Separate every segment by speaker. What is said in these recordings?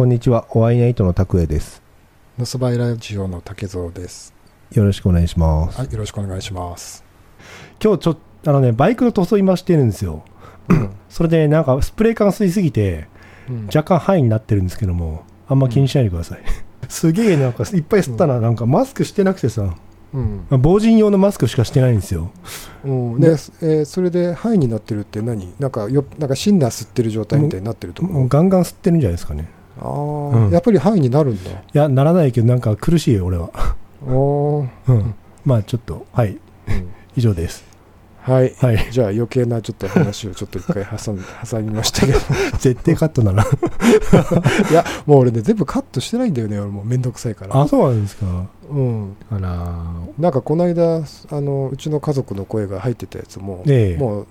Speaker 1: こんにちは、お会いナイトの拓也です。
Speaker 2: のそばいラジオの竹蔵です。
Speaker 1: よろしくお願いします。
Speaker 2: はい、よろしくお願いします。
Speaker 1: 今日ちょっと、あのね、バイクの塗装今してるんですよ。それで、なんか、スプレー缶吸いすぎて、
Speaker 2: うん
Speaker 1: 若干範囲になってるんですけども、あんま気にしないでください。すげえなんか、いっぱい吸ったな、なんか、マスクしてなくてさ、
Speaker 2: うん
Speaker 1: 防塵用のマスクしかしてないんですよ。
Speaker 2: うん、で、えーそれで範囲になってるって何？なんかよなんかシンナー吸ってる状態みたいになってると思う
Speaker 1: ガンガン吸ってるんじゃないですかね。
Speaker 2: ああ、
Speaker 1: うん
Speaker 2: やっぱり範囲になるんだ。
Speaker 1: いや、ならないけど、なんか苦しいよ、俺は。
Speaker 2: おー
Speaker 1: うん。まあ、ちょっと、はい、
Speaker 2: うん
Speaker 1: 以上です。
Speaker 2: はい。
Speaker 1: はい。
Speaker 2: じゃあ余計なちょっと話をちょっと一回挟ん 挟みましたけど
Speaker 1: 絶対カットだな。
Speaker 2: いやもう俺ね全部カットしてないんだよね俺もうめんどくさいから
Speaker 1: あ、そうなんですか。
Speaker 2: うん
Speaker 1: あら
Speaker 2: なんかこの間あのうちの家族の声が入ってたやつも、
Speaker 1: ええ
Speaker 2: もう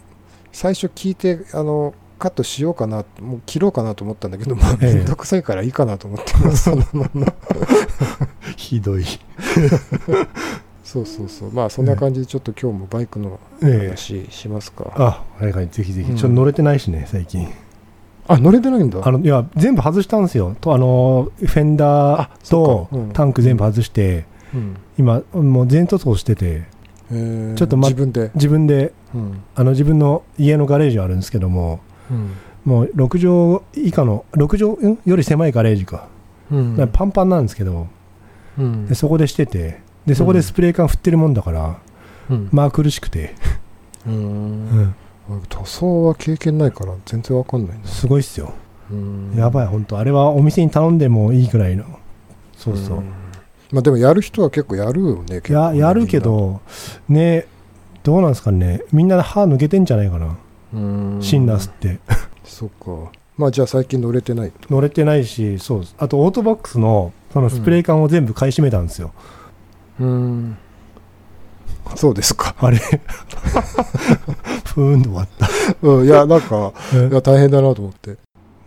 Speaker 2: 最初聞いてあのカットしようかなもう切ろうかなと思ったんだけど、まあ、
Speaker 1: ええ
Speaker 2: めんどくさいからいいかなと思って
Speaker 1: ひどい。
Speaker 2: そうそうそう。まあそんな感じでちょっと今日もバイクの
Speaker 1: ええ。
Speaker 2: 話しますか、
Speaker 1: あ、はいはい、ぜひぜひ。
Speaker 2: うん。
Speaker 1: ちょっと乗れてないしね、最近。
Speaker 2: あ乗れてないんだ。
Speaker 1: あの、いや、全部外したんですよ。と、あの、フェンダー
Speaker 2: そ
Speaker 1: とタンク全部外して、
Speaker 2: うん。
Speaker 1: 今、もう全塗装してて、
Speaker 2: えー。
Speaker 1: ちょっとま
Speaker 2: 自分で、
Speaker 1: 自分で、
Speaker 2: うん。
Speaker 1: あの、自分の家のガレージあるんですけども、
Speaker 2: うん
Speaker 1: もう6畳以下の、6畳ん？より狭いガレージか。パンパンなんですけど、
Speaker 2: うん。
Speaker 1: でそこでしてて、で、そこでスプレー缶振ってるもんだから、
Speaker 2: うん。
Speaker 1: まあ苦しくて、
Speaker 2: う
Speaker 1: うん。
Speaker 2: 塗装は経験ないから全然わかんないな
Speaker 1: すごいっすよ。
Speaker 2: うん。
Speaker 1: やばい、本当あれはお店に頼んでもいいくらいの。そうそう。
Speaker 2: ん。まあでもやる人は結構やるよね
Speaker 1: やるけど、ね、どうなんですかね、みんな歯抜けてんじゃないかな、シンナー吸って。
Speaker 2: そっか。まあじゃあ最近乗れてない。
Speaker 1: 乗れてないし、そうです。あとオートバックスのそのスプレー缶を全部買い占めたんですよ。
Speaker 2: うん。そうですか。
Speaker 1: あれ。ふーんと終わった。
Speaker 2: うん。いやなんかいや大変だなと思って。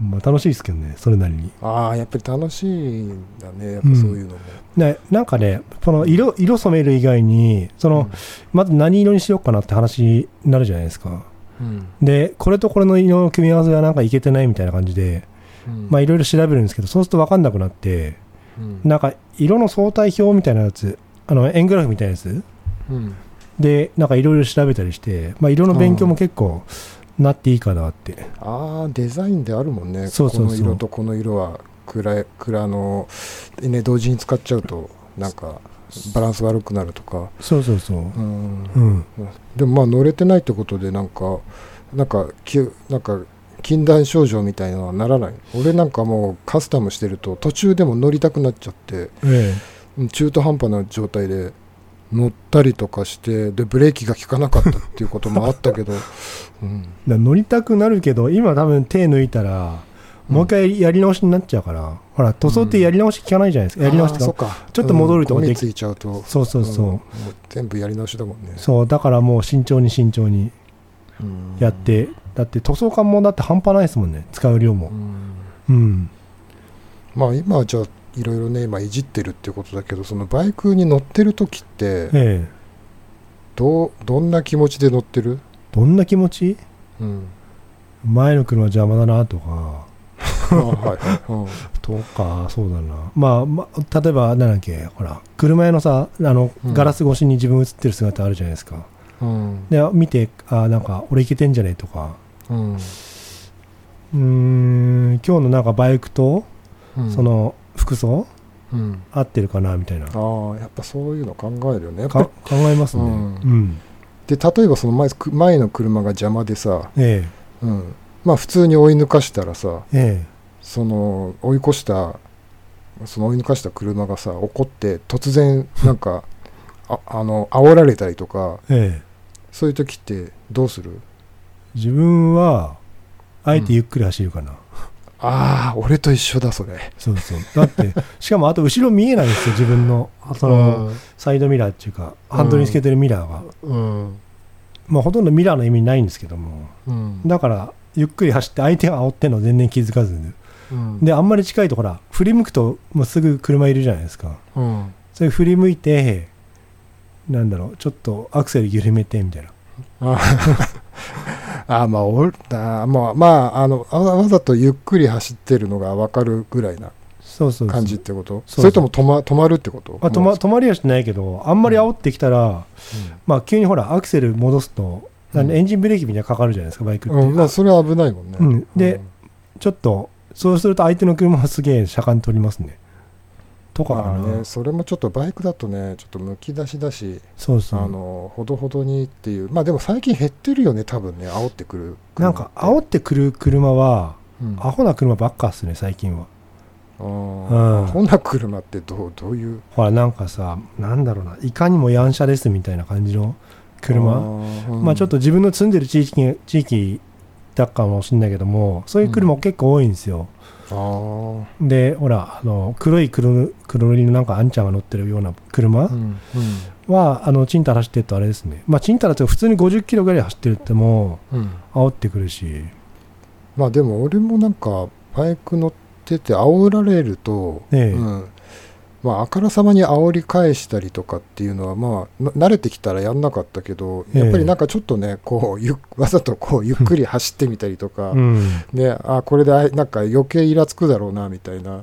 Speaker 1: まあ楽しいですけどね、それなりに。
Speaker 2: ああやっぱり楽しいんだねやっぱそういうのも、
Speaker 1: ね、なんかね、その色色染める以外に、その、まず何色にしようかなって話になるじゃないですか。
Speaker 2: うん。
Speaker 1: で、これとこれの色の組み合わせがなんかいけてないみたいな感じで、
Speaker 2: うん。
Speaker 1: まあいろいろ調べるんですけど、そうすると分かんなくなって、
Speaker 2: うん。
Speaker 1: なんか色の相対表みたいなやつ、あの円グラフみたいなやつ。
Speaker 2: うん。
Speaker 1: で、なんかいろいろ調べたりして、まあ、色の勉強も結構なっていいかなって。
Speaker 2: ああデザインであるもんね。
Speaker 1: そうそうそう。
Speaker 2: この色とこの色は蔵蔵の、ね、同時に使っちゃうとなんかバランス悪くなるとか、
Speaker 1: そうそうそう。
Speaker 2: うん。
Speaker 1: うん。
Speaker 2: でもまあ乗れてないってことでなんかなんかきなんか禁断症状みたいなのはならない。俺なんかもうカスタムしてると途中でも乗りたくなっちゃって
Speaker 1: え
Speaker 2: うん中途半端な状態で乗ったりとかしてでブレーキが効かなかったっていうこともあったけど、うん。
Speaker 1: 乗りたくなるけど、今多分手抜いたら、もう一回やり直しになっちゃうから、ほら、塗装ってやり直し効かないじゃないですか。やり直しとか。ちょっと戻るとかでき
Speaker 2: ちゃうと
Speaker 1: そうそうそう。
Speaker 2: う全部やり直しだもんね
Speaker 1: そう、だからもう慎重に慎重に
Speaker 2: うん
Speaker 1: やって、だって塗装感もだって半端ないですもんね、使う量も
Speaker 2: う。ん
Speaker 1: うん。
Speaker 2: まあ今はじゃあいろいろね今いじってるっていうことだけどそのバイクに乗ってる時って
Speaker 1: ええ。
Speaker 2: どうどんな気持ちで乗ってる、
Speaker 1: どんな気持ち？
Speaker 2: うん、
Speaker 1: 前の車邪魔だなとか。とか、そうだな。まあ、まあ、例えば、なんだっけ、ほら、車屋のさ、あの、
Speaker 2: うん。
Speaker 1: ガラス越しに自分映ってる姿あるじゃないですか。
Speaker 2: うん。
Speaker 1: で、見て、あなんか、俺いけてんじゃねえとか、
Speaker 2: うん。
Speaker 1: うーん、今日のなんかバイクと、
Speaker 2: うん。
Speaker 1: その、服装？
Speaker 2: うん、
Speaker 1: 合ってるかな、みたいな。
Speaker 2: ああやっぱそういうの考えるよね。
Speaker 1: 考えますね。う
Speaker 2: うん。
Speaker 1: ん。
Speaker 2: りで例えばその前く前の車が邪魔でさ、
Speaker 1: え。
Speaker 2: うん、まあ普通に追い抜かしたらさ
Speaker 1: え、え
Speaker 2: その追い越したその追い抜かした車がさ怒って突然なんかああの煽られたりとか
Speaker 1: え、ええ。
Speaker 2: そういう時ってどうする？
Speaker 1: 自分は、あえてゆっくり走るかな。
Speaker 2: ああ俺と一緒だそれ
Speaker 1: そうそう。だって、しかもあと後ろ見えないんですよ、自分の、その、サイドミラーっていうか、ハンドルにつけてるミラーが。
Speaker 2: うん
Speaker 1: まあ、ほとんどミラーの意味ないんですけども、
Speaker 2: うん
Speaker 1: だから、ゆっくり走って、相手が煽ってんの全然気づかずに、
Speaker 2: うん。
Speaker 1: で、あんまり近いと、ほら、振り向くと、もうすぐ車いるじゃないですか。
Speaker 2: うん。
Speaker 1: それ振り向いて、なんだろう、ちょっとアクセル緩めてみたいな。
Speaker 2: あ あまあおあまあまああのわわざとゆっくり走ってるのが分かるぐらいな
Speaker 1: そうそうそう。
Speaker 2: 感じってこと？
Speaker 1: そ
Speaker 2: れとも止ま止まるってこと？
Speaker 1: まあ、止ま止まりはしないけど、あんまり煽ってきたら、まあ、急にほら、アクセル戻すと、エンジンブレーキみたいなかかるじゃないですか、バイクって。
Speaker 2: うん。まあ、それは危ないもんね、
Speaker 1: うん。でちょっと、そうすると相手の車はすげえ車間取りますね。とかか。
Speaker 2: ね、それもちょっとバイクだとね、ちょっとむき出しだし、
Speaker 1: そうそう。
Speaker 2: あのほどほどにっていう、まあでも最近減ってるよね、多分ね、煽ってくる。
Speaker 1: なんか、煽ってくる車は、
Speaker 2: うん、
Speaker 1: アホな車ばっかっすね、最近は。うん
Speaker 2: アホな車ってどうどういう？
Speaker 1: ほら、なんかさ、なんだろうな、いかにもヤン車ですみたいな感じの
Speaker 2: あ
Speaker 1: 車。
Speaker 2: ーうん
Speaker 1: まあちょっと自分の住んでる地域地域だかもしれないけども、そういう車結構多いんですよ。
Speaker 2: あー。
Speaker 1: で、ほら、あの黒い黒黒塗りのなんかあんちゃんが乗ってるような車
Speaker 2: うん
Speaker 1: は、あのチンタラ走ってるとあれですね、まあ、チンタラって普通に50キロぐらい走ってるっても、
Speaker 2: うんうん。
Speaker 1: 煽ってくるし、
Speaker 2: まあでも俺もなんかバイク乗ってて煽られると、
Speaker 1: ええ。
Speaker 2: うんまあ、あからさまに煽り返したりとかっていうのは、まあ、な慣れてきたらやんなかったけど、
Speaker 1: ええ。
Speaker 2: やっぱりなんかちょっとね、こうゆわざとこうゆっくり走ってみたりとか、
Speaker 1: うん、
Speaker 2: ね、あこれであなんか余計イラつくだろうなみたいな、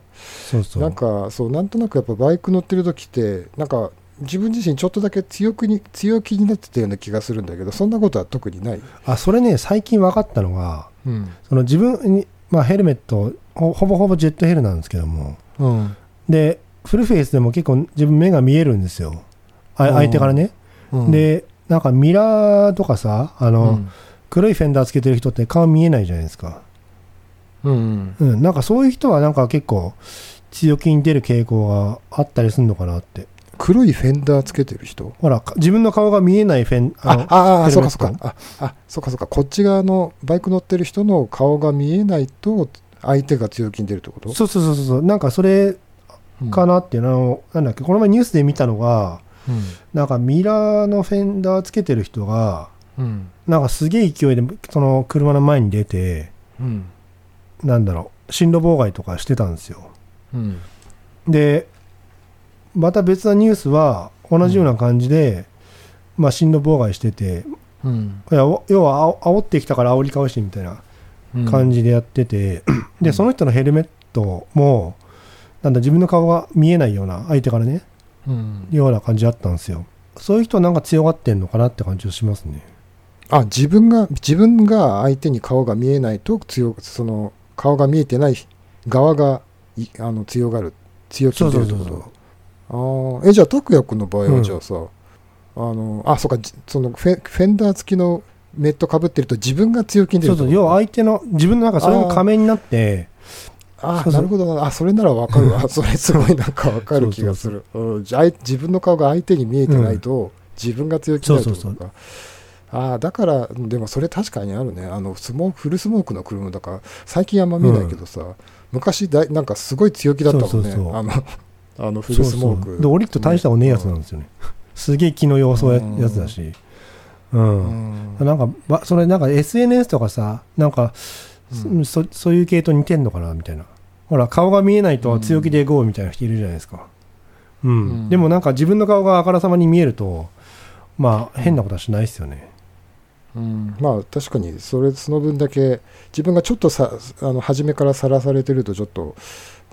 Speaker 1: そうそう。
Speaker 2: なんかそうなんとなくやっぱバイク乗ってる時って、なんか自分自身ちょっとだけ強くに強気になってたような気がするんだけど、そんなことは特にない？
Speaker 1: あそれね、最近分かったのが、
Speaker 2: うん。
Speaker 1: その自分に、まあ、ヘルメットほ、ほぼほぼジェットヘルなんですけども、
Speaker 2: うん。
Speaker 1: で、フルフェイスでも結構自分目が見えるんですよ。相手からね。
Speaker 2: うん、
Speaker 1: で、なんかミラーとかさ、あの、
Speaker 2: うん。
Speaker 1: 黒いフェンダーつけてる人って顔見えないじゃないですか。
Speaker 2: うん
Speaker 1: うん、なんかそういう人はなんか結構強気に出る傾向があったりするのかなって。
Speaker 2: 黒いフェンダーつけてる人？
Speaker 1: ほら、か自分の顔が見えないフェン、
Speaker 2: あ
Speaker 1: の
Speaker 2: ああそうかそうか。ああそうかそうか。こっち側のバイク乗ってる人の顔が見えないと相手が強気に出るってこと？
Speaker 1: そうそうそうそう、なんかそれ
Speaker 2: うん
Speaker 1: かなっていうの、なんだっけ、この前ニュースで見たのが、
Speaker 2: うん。
Speaker 1: なんかミラーのフェンダーつけてる人が、
Speaker 2: うん。
Speaker 1: なんかすげえ勢いでその車の前に出て、
Speaker 2: うん。
Speaker 1: なんだろう、進路妨害とかしてたんですよ。
Speaker 2: うん。
Speaker 1: で、また別なニュースは同じような感じで、まあ進路妨害してて、
Speaker 2: うん。
Speaker 1: いやお要はあお煽ってきたから煽り返してみたいな感じでやってて、で、その人のヘルメットも、なんだ、自分の顔が見えないような、相手からね、
Speaker 2: うん。
Speaker 1: ような感じだったんですよ。そういう人はなんか強がってんのかなって感じがしますね。
Speaker 2: あ自分が自分が相手に顔が見えないと強その顔が見えてない側がいあの強がる強気
Speaker 1: そう
Speaker 2: に出るってこ。と？ああえじゃあ拓也君の場合
Speaker 1: うん。
Speaker 2: はじゃあさ、あのあそうかじそのフェフェンダー付きのメットかぶってると自分が強気に出る
Speaker 1: そうそう、要は相手の、自分のなんかそれも仮面になって、
Speaker 2: あ
Speaker 1: そうそう
Speaker 2: なるほどな。あそれならわかるわ。それすごいなんかわかる気がする。うん。じゃあ自分の顔が相手に見えてないと、自分が強気になるってことか。
Speaker 1: そう
Speaker 2: ああだからでもそれ確かにあるね。あのスモークフルスモークの車だから最近あんま見ないけどさ、昔だいなんかすごい強気だったもんね。
Speaker 1: そうそうそう。
Speaker 2: あの あのフル
Speaker 1: そうそう
Speaker 2: スモーク。
Speaker 1: で、降りると大したおねえやつなんですよね。すげえ気の要素ややつだし。う。
Speaker 2: うん。ん
Speaker 1: なんか、ばそれなんか SNS とかさ、なんか、
Speaker 2: うん
Speaker 1: そそういう系統似てんのかなみたいな。ほら、顔が見えないと強気で GO みたいな人いるじゃないですか。うん。
Speaker 2: うん
Speaker 1: でもなんか自分の顔があからさまに見えると、まあ変なことはしないですよね。
Speaker 2: うんまあ確かにそれその分だけ自分がちょっとさあの初めからさらされてるとちょっと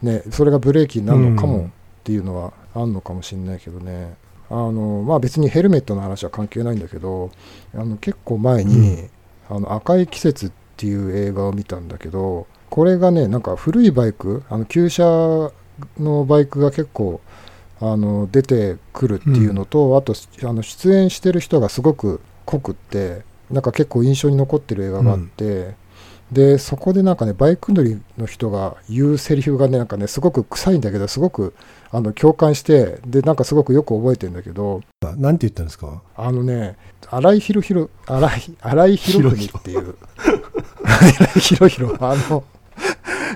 Speaker 2: ねそれがブレーキになるのかもっていうのはあんのかもしれないけどね、あのまあ別にヘルメットの話は関係ないんだけどあの結構前に、あの赤い季節っていう映画を見たんだけどこれがねなんか古いバイクあの旧車のバイクが結構あの出てくるっていうのと、あとあの出演してる人がすごく濃くってなんか結構印象に残ってる映画があって、でそこでなんかねバイク乗りの人が言うセリフがねなんかねすごく臭いんだけどすごくあの共感してでなんかすごくよく覚えてるんだけど
Speaker 1: なんて言ったんですか？
Speaker 2: あのね荒井博弘荒井荒井博文っていう 荒井博弘あの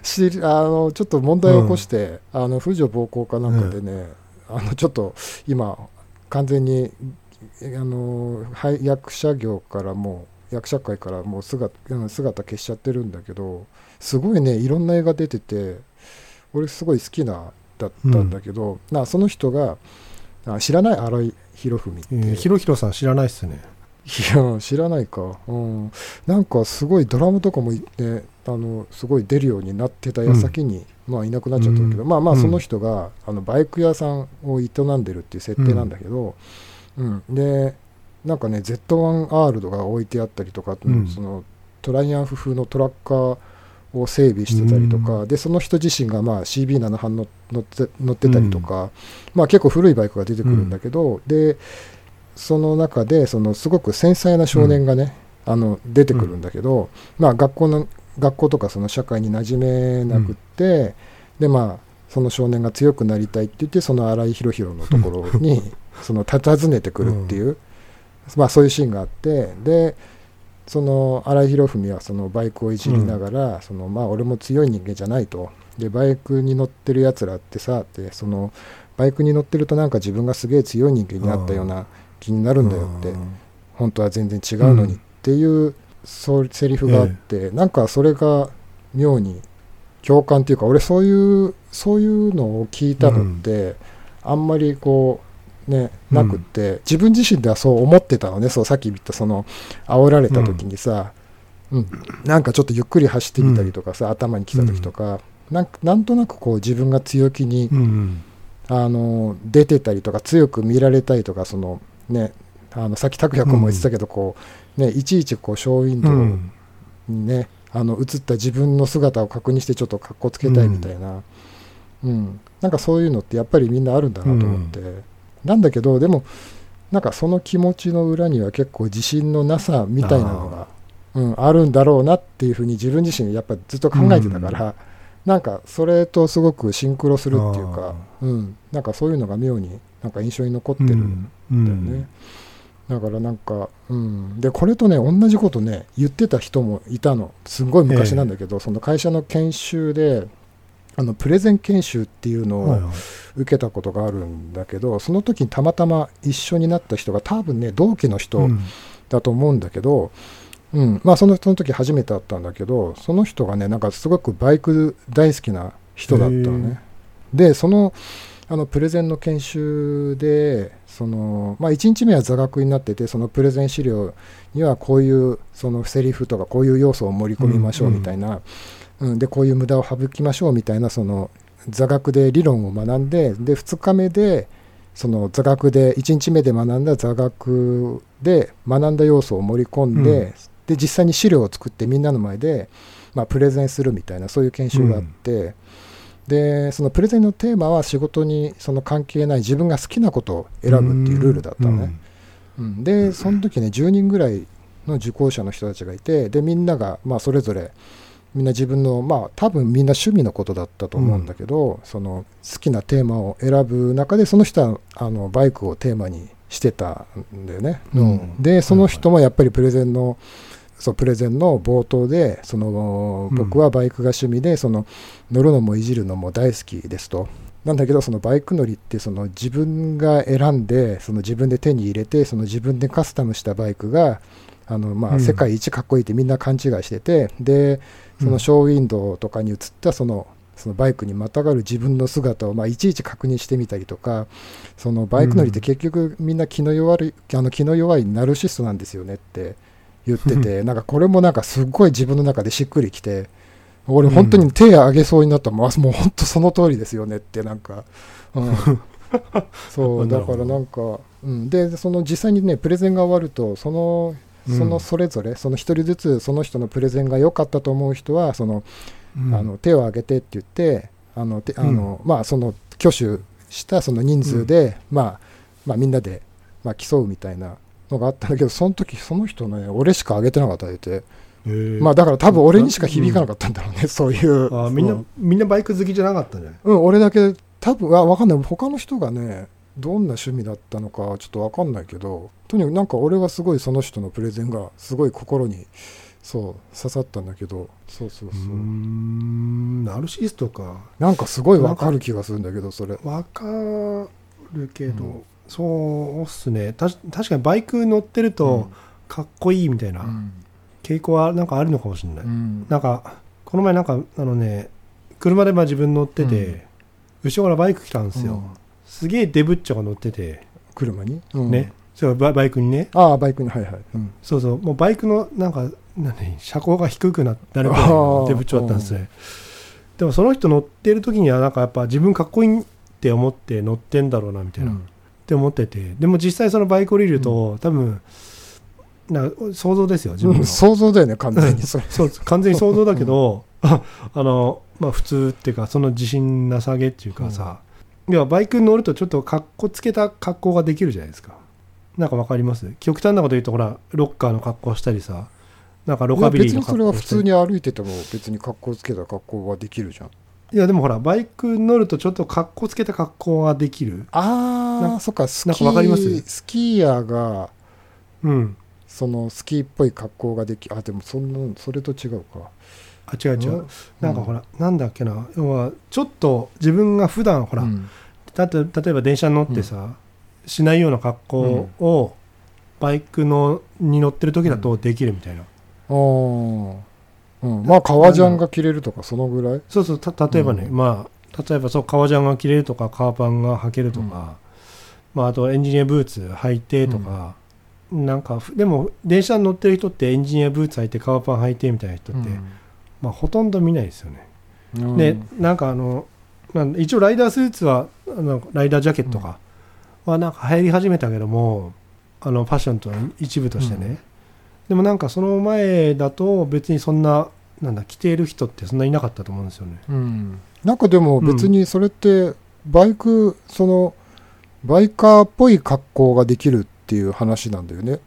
Speaker 2: しあのちょっと問題を起こして、あの婦女暴行かなんかでね、あのちょっと今完全にあのはい役者業からもう役者界からもう姿姿消しちゃってるんだけどすごいねいろんな映画出てて俺すごい好きなだったんだけど、なその人があ知らない荒井博文って、
Speaker 1: えー、ひろひろさん知らないっすね。
Speaker 2: や知らないか、うん、なんかすごいドラムとかも、ね、あのすごい出るようになってた矢先に、まあ、いなくなっちゃったけど、
Speaker 1: うん。
Speaker 2: まあまあ
Speaker 1: うん。
Speaker 2: その人が、あのバイク屋さんを営んでるっていう設定なんだけど、うん。でなんかね Z1R とか置いてあったりとか、
Speaker 1: うん。
Speaker 2: そのトライアンフ風のトラッカーを整備してたりとか、
Speaker 1: う
Speaker 2: でその人自身がまあ CB78 の乗って乗ってたりとか、まあ、結構古いバイクが出てくるんだけど、でその中でそのすごく繊細な少年がね、あの出てくるんだけど、まあ、学校の学校とかその社会に馴染めなくって、でまあその少年が強くなりたいって言ってその荒井博弘のところに その訪ねてくるっていう、まあ、そういうシーンがあってでその荒井博文はそのバイクをいじりながら、そのまあ俺も強い人間じゃないと。でバイクに乗ってるやつらってさってそのバイクに乗ってるとなんか自分がすげえ強い人間になったような気になるんだよって。本当は全然違うのにっていう、そうセリフがあって、なんかそれが妙に共感っていうか俺そういうそういうのを聞いたのって、あんまりこうねなくって、自分自身ではそう思ってたのね。そうさっき言ったその煽られた時にさ、うん。なんかちょっとゆっくり走ってみたりとかさ、頭に来た時とか、なんかなんとなくこう自分が強気に、
Speaker 1: うん。
Speaker 2: あの出てたりとか強く見られたいとかそのねあのさっき拓也君も言ってたけど、こうねいちいちこうショーウィンドにね、あの映った自分の姿を確認してちょっとかっこつけたいみたいな、うん。なんかそういうのってやっぱりみんなあるんだなと思って、なんだけどでもなんかその気持ちの裏には結構自信のなさみたいなのがうん、あるんだろうなっていうふうに自分自身やっぱずっと考えてたから、なんかそれとすごくシンクロするっていうか、うん、なんかそういうのが妙になんか印象に残ってるん
Speaker 1: うん。
Speaker 2: だよね。だからなんか、うん、でこれとね同じことね言ってた人もいたの。すごい昔なんだけど、その会社の研修であのプレゼン研修っていうのを
Speaker 1: はいはい。
Speaker 2: 受けたことがあるんだけど、その時にたまたま一緒になった人が多分ね同期の人、
Speaker 1: うん。
Speaker 2: だと思うんだけど、うん。まあ、そのその時初めて会ったんだけどその人がねなんかすごくバイク大好きな人だったのね。でそのあのプレゼンの研修でその、まあ、1日目は座学になっててそのプレゼン資料にはこういうそのセリフとかこういう要素を盛り込みましょうみたいな、うん。でこういう無駄を省きましょうみたいなその座学で理論を学んでで2日目でその座学で1日目で学んだ座学で学んだ要素を盛り込んで,、
Speaker 1: うん。
Speaker 2: で実際に資料を作ってみんなの前で、まあ、プレゼンするみたいなそういう研修があって、でそのプレゼンのテーマは仕事にその関係ない自分が好きなことを選ぶっていうルールだったのね。うん。でその時ね10人ぐらいの受講者の人たちがいてでみんながまあそれぞれみんな自分のまあ多分みんな趣味のことだったと思うんだけど、その好きなテーマを選ぶ中でその人はあのバイクをテーマにしてたんだよね。
Speaker 1: うん。
Speaker 2: でその人もやっぱりプレゼンのそうプレゼンの冒頭でその
Speaker 1: うん。
Speaker 2: 僕はバイクが趣味でその乗るのもいじるのも大好きですと。なんだけどそのバイク乗りってその自分が選んでその自分で手に入れてその自分でカスタムしたバイクがあのま
Speaker 1: うん。
Speaker 2: あ世界一かっこいいってみんな勘違いしててでそのショーウィンドウとかに映ったそのそのバイクにまたがる自分の姿をまあいちいち確認してみたりとかそのバイク乗りって結局みんな気の弱いあの気の弱いナルシストなんですよねって言ってて なんかこれもなんかすっごい自分の中でしっくりきて俺本当に手挙げそうになったもん、あ もう本当その通りですよねってなんか、うん、そうだからなんか、うん、でその実際にねプレゼンが終わるとそのそのそれぞれ、その一人ずつその人のプレゼンが良かったと思う人はその、
Speaker 1: うん。
Speaker 2: あの手を挙げてって言ってあのてあの、まあその挙手したその人数で、まあ、まあみんなで、まあ、競うみたいなのがあったんだけどその時その人ね俺しか挙げてなかったってまあだから多分俺にしか響かなかったんだろうね、そういう。
Speaker 1: あみんな
Speaker 2: そう。
Speaker 1: みんなバイク好きじゃなかったんじゃない？
Speaker 2: うん、俺だけ多分あ分かんない。他の人がねどんな趣味だったのかちょっと分かんないけどとにかくなんか俺はすごいその人のプレゼンがすごい心にそう刺さったんだけどそうそう
Speaker 1: う
Speaker 2: そう、
Speaker 1: ーん。ナルシストか。
Speaker 2: なんかすごい分かる気がするんだけどそれ。
Speaker 1: わかるけど、
Speaker 2: うん
Speaker 1: そうっすね。たし確かにバイク乗ってるとかっこいいみたいな
Speaker 2: うん。
Speaker 1: 傾向はなんかあるのかもしれない、
Speaker 2: うん。
Speaker 1: なんかこの前なんかあのね車でまあ自分乗ってて、
Speaker 2: うん。
Speaker 1: 後ろからバイク来たんですよ、
Speaker 2: うん。
Speaker 1: すげえデブッチョが乗ってて、
Speaker 2: 車に、うん。
Speaker 1: ね。そうババイクにね。
Speaker 2: ああバイクに。はいはい、うん、
Speaker 1: そうそう。もうバイクのなんか何車高が低くななるぐらいの手部長だったんですね。でもその人乗ってる時にはなんかやっぱ自分かっこいいって思って乗ってんだろうなみたいな、
Speaker 2: うん
Speaker 1: って思ってて。でも実際そのバイク降りると、多分な想像ですよ自分の、
Speaker 2: うん想像だよね完全に。そ
Speaker 1: う完全に想像だけど、あのまあ普通っていうかその自信なさげっていうかさ、いやバイクに乗るとちょっとかっこつけた格好ができるじゃないですか。なんかわかります？極端なこと言うとほらロッカーの格好したりさ。なんかロカビリーの
Speaker 2: いや別にそれは普通に歩いてても別に格好つけた格好はできるじゃん
Speaker 1: いやでもほらバイクに乗るとちょっと格好つけた格好ができる。な
Speaker 2: ああそっかスキ
Speaker 1: なんかわかります？
Speaker 2: ースキーヤーが
Speaker 1: うん。
Speaker 2: そのスキーっぽい格好ができあでもそんなそれと違うか。
Speaker 1: あ違う違う、
Speaker 2: うん。
Speaker 1: なんかほら、なんだっけな。要はちょっと自分が普段ほら、
Speaker 2: うん。
Speaker 1: だって例えば電車に乗ってさ、しないような格好をバイクのに乗ってる時だとできるみたいな、
Speaker 2: あーうん、まあ革ジャンが着れるとかそのぐらい？
Speaker 1: そうそうた例えばね、
Speaker 2: うん。
Speaker 1: まあ例えばそう革ジャンが着れるとか革パンが履けるとか、まあ、あとエンジニアブーツ履いてとか、なんかふでも電車に乗ってる人ってエンジニアブーツ履いて革パン履いてみたいな人って、まあ、ほとんど見ないですよね、
Speaker 2: うん。
Speaker 1: でなんかあの、まあ、一応ライダースーツはあのライダージャケットか。はなんか流行り始めたけどもあのファッションとの一部としてね、
Speaker 2: うん
Speaker 1: でもなんかその前だと別にそんななんだ着ている人ってそんないなかったと思うんですよね。
Speaker 2: うん。なんかでも別にそれってバイクそのバイカーっぽい格好ができるっていう話なんだよね。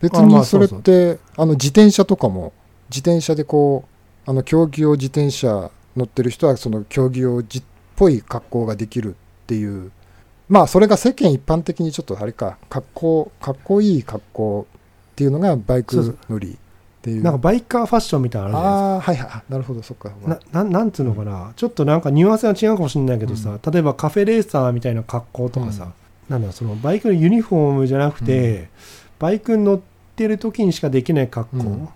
Speaker 2: 別にそれってあの自転車とかも自転車でこうあの競技用自転車乗ってる人はその競技用じっぽい格好ができるっていう。まあそれが世間一般的にちょっとあれか。格好かっこいい格好っていうのがバイク乗りっていう。
Speaker 1: なんかバイカーファッションみたいなのあ
Speaker 2: ああはいはいあなるほどそっか。
Speaker 1: ですかなななんつうのかな、ちょっとなんかニュアンスが違うかもしれないけどさ、例えばカフェレーサーみたいな格好とかさ、なんだそのバイクのユニフォームじゃなくて、
Speaker 2: うん。
Speaker 1: バイクに乗ってる時にしかできない格好、
Speaker 2: うん。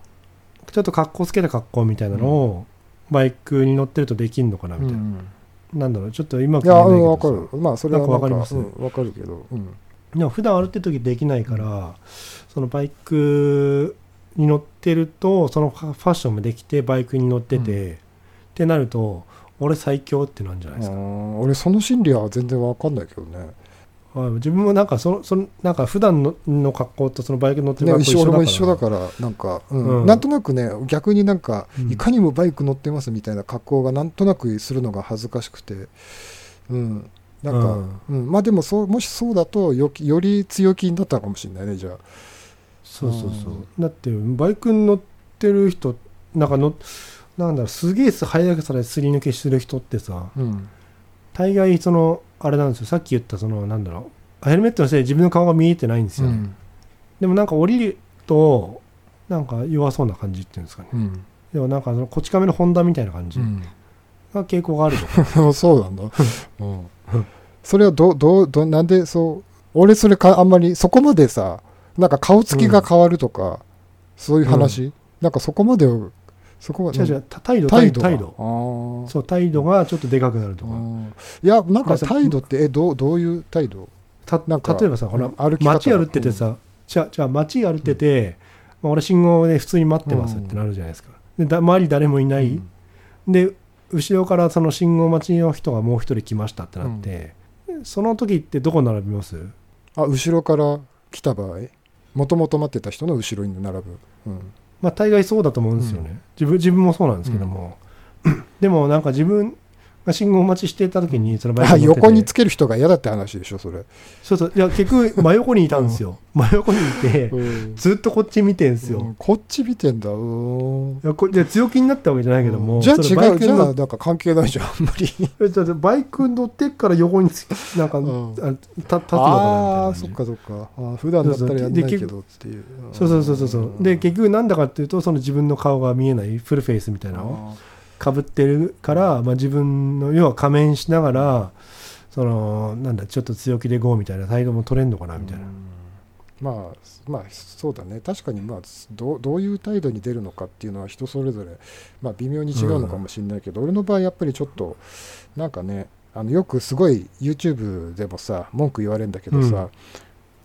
Speaker 1: ちょっと格好つけた格好みたいなのを、バイクに乗ってるとできんのかなみたいな、
Speaker 2: うん
Speaker 1: なんだろうちょっと今
Speaker 2: いや、うん、わか
Speaker 1: ど
Speaker 2: る。まあ、それは
Speaker 1: なんかわかります？
Speaker 2: うんわかるけど。うん。
Speaker 1: でも普段歩ってる時できないから、そのバイクに乗ってるとそのファッションもできてバイクに乗ってて、
Speaker 2: うん。
Speaker 1: ってなると俺最強ってなんじゃないですか、
Speaker 2: うん俺、その心理は全然わかんないけどね。
Speaker 1: はい自分もなんかそのそのなんか普段のの格好とそのバイクに乗ってる
Speaker 2: ね、
Speaker 1: 格好
Speaker 2: 一緒俺も一緒だ
Speaker 1: から
Speaker 2: から、なんか、うん。
Speaker 1: うん。
Speaker 2: なんとなくね、逆になんか、
Speaker 1: うん。
Speaker 2: いかにもバイク乗ってますみたいな格好がなんとなくするのが恥ずかしくて、うん。なんか、うん。まあでもそう、もしそうだとよき、より強気になったかもしれないね、じゃあ。
Speaker 1: そうそうそう、だってバイクに乗ってる人なんかのなんだろうすげえ速さですり抜けする人ってさ
Speaker 2: うん。
Speaker 1: 大概そのあれなんですよさっき言ったそのなんだろうヘルメットのせいで自分の顔が見えてないんですよね、
Speaker 2: うん。
Speaker 1: でもなんか降りるとなんか弱そうな感じっていうんですかね
Speaker 2: うん。
Speaker 1: でもなんかそのこち亀のホンダみたいな感じ
Speaker 2: うん
Speaker 1: が傾向があるとか、
Speaker 2: そうなんだ。うん。それはど、ど、ど、なんでそう、俺それか、あんまり、そこまでさ、なんか顔つきが変わるとか、そういう話、なんかそこまでを、そこまで、
Speaker 1: 違う違うた態度
Speaker 2: 態度。が。
Speaker 1: 態度。そう態度がちょっとでかくなるとか。
Speaker 2: いや、なんか
Speaker 1: まあ
Speaker 2: 態度って、え、どう、どういう態度？
Speaker 1: た
Speaker 2: なんか
Speaker 1: 例えばさほら
Speaker 2: 歩き方
Speaker 1: 街歩っててさ、じゃあじゃあ街歩ってて、まあ、俺信号で普通に待ってますってなるじゃないですか。でだ周り誰もいない、で後ろからその信号待ちの人がもう一人来ましたってなって、その時ってどこ並びます？
Speaker 2: あ、後ろから来た場合？もともと待ってた人の後ろに並ぶ。うん。
Speaker 1: まあ大概そうだと思うんですよね、自分自分もそうなんですけども、でもなんか自分が信号待ちしてた時にそのバイク
Speaker 2: 横につける人が嫌だって話でしょ、それ。
Speaker 1: そうそう。いや結局真横にいたんですよ、真横にいて
Speaker 2: うん。
Speaker 1: ずっとこっち見てんですよ、
Speaker 2: うん。こっち見てんだ。
Speaker 1: いやこで強気になったわけじゃないけども、
Speaker 2: じゃあ違う、じゃあなんか関係ないじゃん、あんまり。
Speaker 1: バイク乗ってっから横につなんか、
Speaker 2: うん。
Speaker 1: あた立つのかなみたいな
Speaker 2: ああそっかそっか。あー普段だったらやんないけどっていう。
Speaker 1: そうそうそうそうそうで結局なんだかっていうとその自分の顔が見えないフルフェイスみたいなの。をかぶってるから、まあ、自分の要は仮面しながらそのなんだちょっと強気で GO みたいな態度も取れんのかなみたいな、
Speaker 2: まあまあそうだね。確かにまあどうどういう態度に出るのかっていうのは人それぞれ、まあ、微妙に違うのかもしれないけど、俺の場合やっぱりちょっとなんかねあのよくすごい YouTube でもさ文句言われるんだけどさ、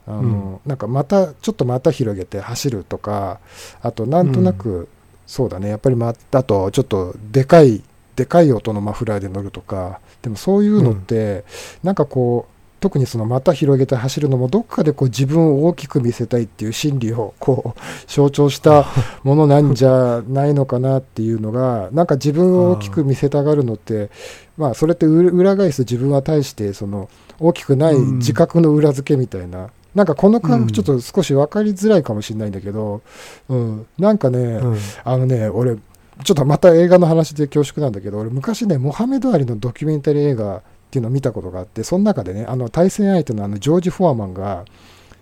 Speaker 2: あの、なんかまたちょっとまた広げて走るとかあとなんとなく、そうだねやっぱりまあとちょっとでかいでかい音のマフラーで乗るとかでもそういうのって、なんかこう特にその股広げて走るのもどっかでこう自分を大きく見せたいっていう心理をこう 象徴したものなんじゃないのかなっていうのがなんか自分を大きく見せたがるのってまあそれって裏裏返す自分は対してその大きくない自覚の裏付けみたいな。なんかこの感覚ちょっと少し分かりづらいかもしれないんだけど、うん、なんかね、
Speaker 1: うん。
Speaker 2: あのね、俺、ちょっとまた映画の話で恐縮なんだけど、俺、昔ね、モハメド・アリのドキュメンタリー映画っていうのを見たことがあって、その中でね、あの対戦相手のあのジョージ・フォアマンが、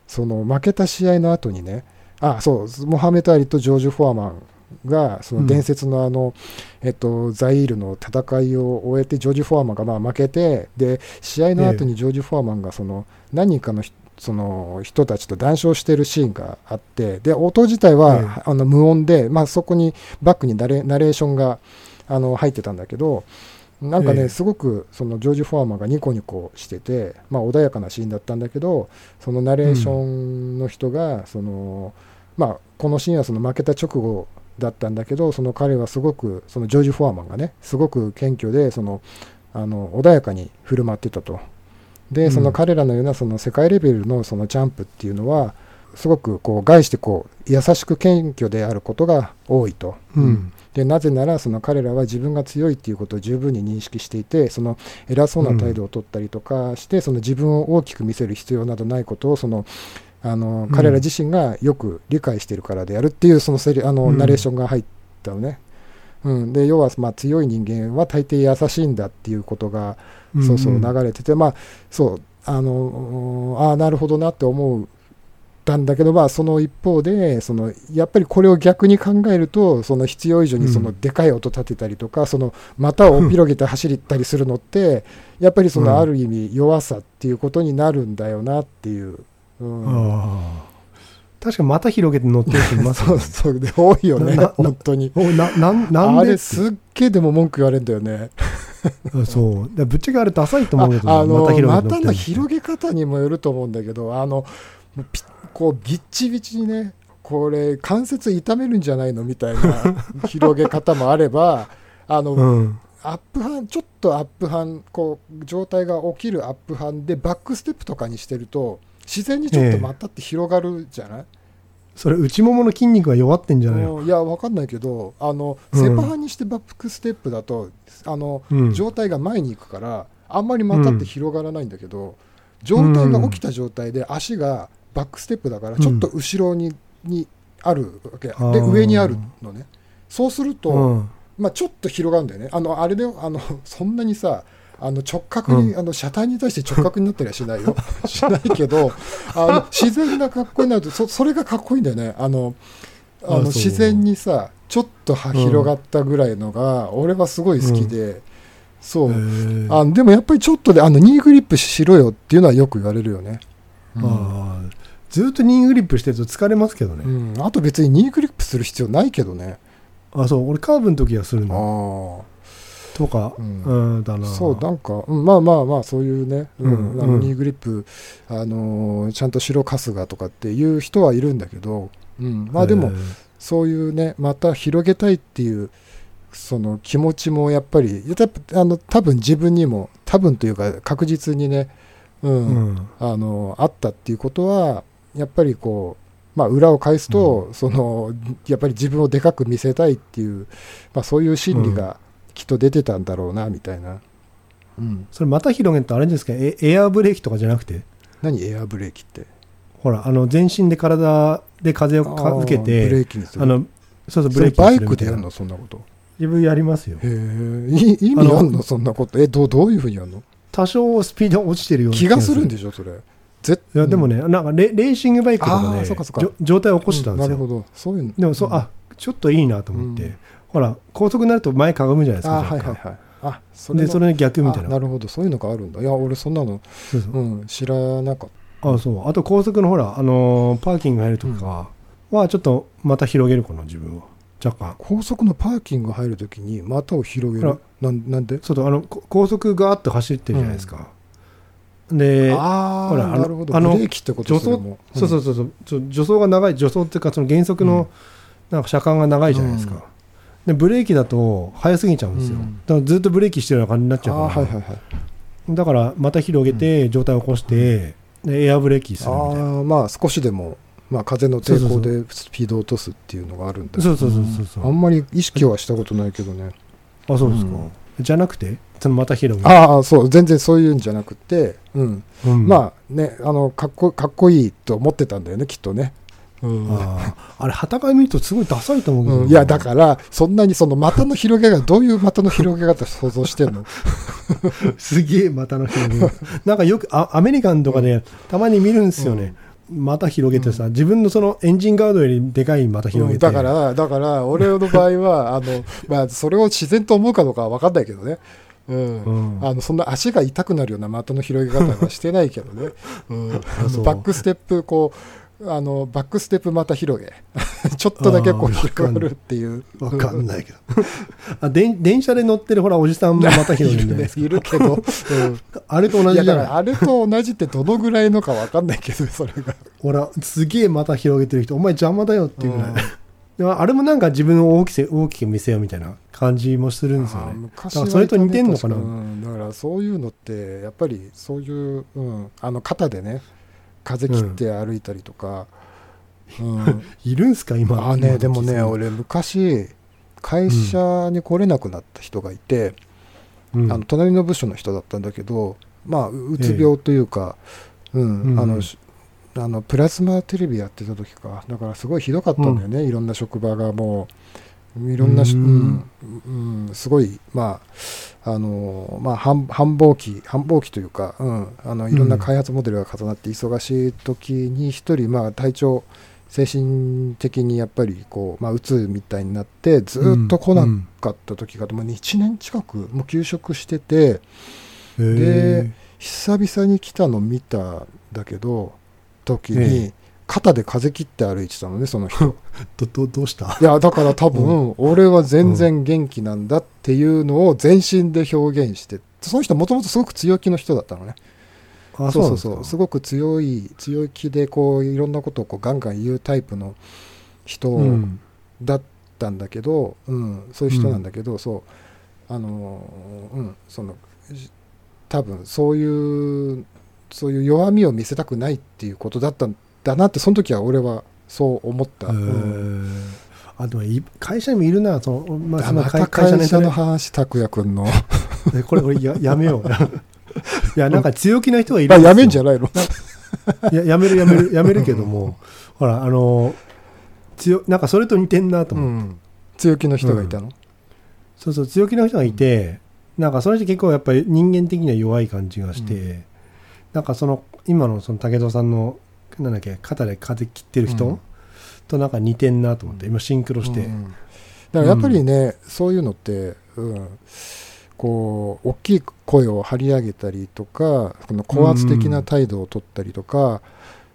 Speaker 2: その負けた試合の後にね、あ、そう、モハメド・アリとジョージ・フォアマンが、その伝説のあの、えっと、ザイールの戦いを終えて、ジョージ・フォアマンがまあ負けて、で、試合の後にジョージ・フォアマンが、その、何人かの人その人たちと談笑しているシーンがあってで音自体は、
Speaker 1: ええ
Speaker 2: あの無音で、まあ、そこにバックにナレナレーションがあの入ってたんだけどなんかね、
Speaker 1: ええ
Speaker 2: すごくそのジョージ・フォアマンがニコニコしてて、まあ、穏やかなシーンだったんだけどそのナレーションの人が、そのまあ、このシーンはその負けた直後だったんだけどその彼はすごくそのジョージ・フォアマンがねすごく謙虚でそのあの穏やかに振る舞ってたと。で
Speaker 1: うん。
Speaker 2: その彼らのようなその世界レベルのそのジャンプっていうのはすごくこう概してこう優しく謙虚であることが多いと。
Speaker 1: うん。
Speaker 2: でなぜならその彼らは自分が強いっていうことを十分に認識していてその偉そうな態度を取ったりとかして、その自分を大きく見せる必要などないことをそのあの
Speaker 1: うん。
Speaker 2: 彼ら自身がよく理解しているからであるっていうそのセリあの
Speaker 1: うん。
Speaker 2: ナレーションが入ったのね。うん、で要はまあ強い人間は大抵優しいんだっていうことがそうそう流れてて、まあそうあのああなるほどなって思ったんだけど、まあ、その一方でそのやっぱりこれを逆に考えるとその必要以上にそのでかい音立てたりとか、その股を広げて走ったりするのってやっぱりそのある意味弱さっていうことになるんだよなっていう。うん。
Speaker 1: ああ確かにまた広げて乗ってる人います
Speaker 2: そうそうで多いよね本当に。
Speaker 1: おななんなん
Speaker 2: あれ
Speaker 1: で
Speaker 2: すっげえでも文句言われるんだよね。
Speaker 1: あ そう。ぶっちゃけあれダサいと思うけど
Speaker 2: ああの
Speaker 1: また広げて乗って。
Speaker 2: 股の
Speaker 1: る
Speaker 2: 広げ方にもよると思うんだけどあのこうビッチビチにねこれ関節痛めるんじゃないのみたいな 広げ方もあればあの、
Speaker 1: うん。
Speaker 2: アップハンちょっとアップハンこう状態が起きるアップハンでバックステップとかにしてると自然にちょっと股って広がるじゃない、
Speaker 1: それ内ももの筋肉が弱ってんじゃないの？
Speaker 2: うんいやわかんないけどあの
Speaker 1: うん。
Speaker 2: セパハンにしてバックステップだと、あの
Speaker 1: うん。
Speaker 2: 状態が前に行くからあんまり股って広がらないんだけど、状態が起きた状態で足がバックステップだからちょっと後ろに,、にあるわけ。で上にあるのね。そうすると、
Speaker 1: うん。
Speaker 2: まあ、ちょっと広がるんだよね。あのあれであのそんなにさあの直角に、
Speaker 1: うん。
Speaker 2: あの車体に対して直角になったりはしないよ。しないけどあの自然な格好になるとそそれがかっこいいんだよね。あのあの自然にさちょっとは広がったぐらいのが、俺はすごい好きで、そう、
Speaker 1: へー。
Speaker 2: あでもやっぱりちょっとであのニーグリップしろよっていうのはよく言われるよね、うん。
Speaker 1: あーずっとニーグリップしてると疲れますけどね、
Speaker 2: うん。あと別にニーグリップする必要ないけどね。
Speaker 1: あそう。俺カーブの時はするの。
Speaker 2: あ
Speaker 1: とか、
Speaker 2: う
Speaker 1: うんん、だな。
Speaker 2: そうなんか、うんまあまあまあそういうね、うんあの
Speaker 1: うん。うん
Speaker 2: ニーグリップ、あのーちゃんと白春日とかっていう人はいるんだけど、うん、まあでもそういうねまた広げたいっていうその気持ちもやっぱりやっぱあの多分自分にも多分というか確実にね、うん
Speaker 1: うん。
Speaker 2: あのあったっていうことはやっぱりこう、まあ、裏を返すと、そのやっぱり自分をでかく見せたいっていう、まあ、そういう心理がきっと出てたんだろうなみたいな、うん、
Speaker 1: それまた広げるとあれですか？エエアーブレーキとかじゃなくて？
Speaker 2: 何？エアブレーキって。
Speaker 1: ほらあの全身で体で風をか受け
Speaker 2: ブレ
Speaker 1: て
Speaker 2: ーキにする。
Speaker 1: あのそうそうブレーキ
Speaker 2: バイクでや
Speaker 1: するみたいな。
Speaker 2: るの？そんなこと。
Speaker 1: 自分やりますよ。
Speaker 2: へえい意味あんの？そんなこと。えどうどういうふうにやるの？
Speaker 1: 多少スピード落ちてるような
Speaker 2: 気がする。ん
Speaker 1: で
Speaker 2: でしょそれ。ぜ
Speaker 1: いやでもね、なんかレレーシングバイクとか
Speaker 2: あー
Speaker 1: で
Speaker 2: そっかそっか。
Speaker 1: じょ状態を起こしてたんですよ、
Speaker 2: うなるほど。そういうの。
Speaker 1: でもそう、
Speaker 2: ん。
Speaker 1: あちょっといいなと思って、
Speaker 2: うん
Speaker 1: ほら高速になると前かがむじゃないですか
Speaker 2: あはいはいはい。あそれの
Speaker 1: でそれの逆みたいな。
Speaker 2: あなるほど。そういうのがあるんだ。いや俺そんなの、
Speaker 1: そうそう。
Speaker 2: うん、知らなかっ
Speaker 1: あそう。あと高速のほら、あのーパーキング入るとかはちょっとまた広げるかな自分は若干。
Speaker 2: た高速のパーキング入るときに股を広げ
Speaker 1: ほ
Speaker 2: るなんなんで？
Speaker 1: そうとあのこ高速ガーッと走ってるじゃないですか、で
Speaker 2: あ
Speaker 1: ほらあの
Speaker 2: あなるほど。
Speaker 1: あの
Speaker 2: ブレーキってことそれも
Speaker 1: そうそうそうそう。ちょ助走が長い助走っていうかその減速のなんか車間が長いじゃないですか、
Speaker 2: うん
Speaker 1: でブレーキだと速すぎちゃうんですよ、
Speaker 2: うん。
Speaker 1: だからずっとブレーキしてるような感じになっち
Speaker 2: あ
Speaker 1: ゃうから、
Speaker 2: あはいはいはい
Speaker 1: だからまた広げて状態を起こして、でエアブレーキするみた
Speaker 2: ああまあ少しでも、まあ、風の抵抗でスピードを落とすっていうのがあるんだ。
Speaker 1: そうそうそうそうそう。
Speaker 2: あんまり意識はしたことないけどね。
Speaker 1: あそうですか、
Speaker 2: うん。
Speaker 1: じゃなくてそのまた広げ
Speaker 2: ああそう。全然そういうんじゃなくて、うん。
Speaker 1: うん。
Speaker 2: まあねあのかっこかっこいいと思ってたんだよねきっとね、うん。
Speaker 1: あれ旗から見るとすごいダサいと思うけど。な、
Speaker 2: うん。いやだからそんなにその股の広げがどういう股の広げ方想像してんの？
Speaker 1: すげえ股の広げ。なんかよくあアメリカンとかでたまに見るんですよね、股広げてさ、自分のそのエンジンガードよりでかい股広げて、
Speaker 2: だからだから俺の場合は あの、まあ、それを自然と思うかどうかは分かんないけどね。うん。
Speaker 1: うん。
Speaker 2: あのそんな足が痛くなるような的の広げ方はしてないけどね、うん、バックステップこうあのバックステップ股広げ。ちょっとだけこう広がるっていう。
Speaker 1: わかんないけど。あでん電車で乗ってるほらおじさんも股広げるんじゃない
Speaker 2: るけど、うん。
Speaker 1: あれと同
Speaker 2: い？やだから
Speaker 1: じじゃない
Speaker 2: あれと同じってどのぐらいのか分かんないけどそれが。
Speaker 1: ほらすげえ股広げてる人お前邪魔だよっていうぐらい、
Speaker 2: うん。
Speaker 1: でもあれもなんか自分を大きせ大きく見せようみたいな感じもするんですよね。
Speaker 2: 昔
Speaker 1: だからそれと似てんのかな？
Speaker 2: 確うん。だからそういうのってやっぱりそういう、うん、あの肩でね風切って歩いたりとか、うん。
Speaker 1: いるんすか今？
Speaker 2: あーねでもね
Speaker 1: 今
Speaker 2: 俺昔会社に来れなくなった人がいて、
Speaker 1: うん。
Speaker 2: あの隣の部署の人だったんだけどまあううつ病というか、うん
Speaker 1: うん。
Speaker 2: あのしあのプラズマテレビやってた時か。だからすごいひどかったんだよね、いろんな職場がもういろんなし、
Speaker 1: う
Speaker 2: うんんうんすごいまああのまあ繁繁忙期繁忙期というか、うん、あのいろんな開発モデルが重なって忙しい時に一人まあ体調精神的にやっぱりこう、まあ、うつみたいになってずっと来なかった時が、もう1年近くもう休職しててで久々に来たの見たんだけど時
Speaker 1: え
Speaker 2: に肩で風切って歩いてたのねその人。
Speaker 1: どどどうした？
Speaker 2: いやだから多分俺は全然元気なんだっていうのを全身で表現してその人もともとすごく強気の人だったのね。
Speaker 1: あ
Speaker 2: そうそうそう。すごく強い強気でこういろんなことをこうガンガン言うタイプの人
Speaker 1: うん。
Speaker 2: だったんだけど、うんそういう人なんだけど、そう。あのうんそのし多分そういうそういう弱みを見せたくないっていうことだったんだなってその時は俺はそう思った、
Speaker 1: へ
Speaker 2: うん。
Speaker 1: ーあでもい会社にもいるな。その、まあ、会
Speaker 2: 会社の
Speaker 1: ネ
Speaker 2: 話拓也君の。
Speaker 1: これこれややめよう。いやなんか強気な人がいる
Speaker 2: あ
Speaker 1: ん。
Speaker 2: やめんじゃないの？
Speaker 1: いややめるやめるやめるけども。ほらあの強なんかそれと似てんなと
Speaker 2: う
Speaker 1: 思って、
Speaker 2: ん。強気の人がいたの、
Speaker 1: そうそう強気な人がいてなんかその人結構やっぱり人間的には弱い感じがして、
Speaker 2: う
Speaker 1: なんかその今のその武藤さんのなんだっけ肩で風切ってる人、
Speaker 2: うん。
Speaker 1: となんか似てんなと思って今シンクロして、
Speaker 2: うんだからやっぱりね、そういうのって、うん、こう大きい声を張り上げたりとかこの高圧的な態度を取ったりとか、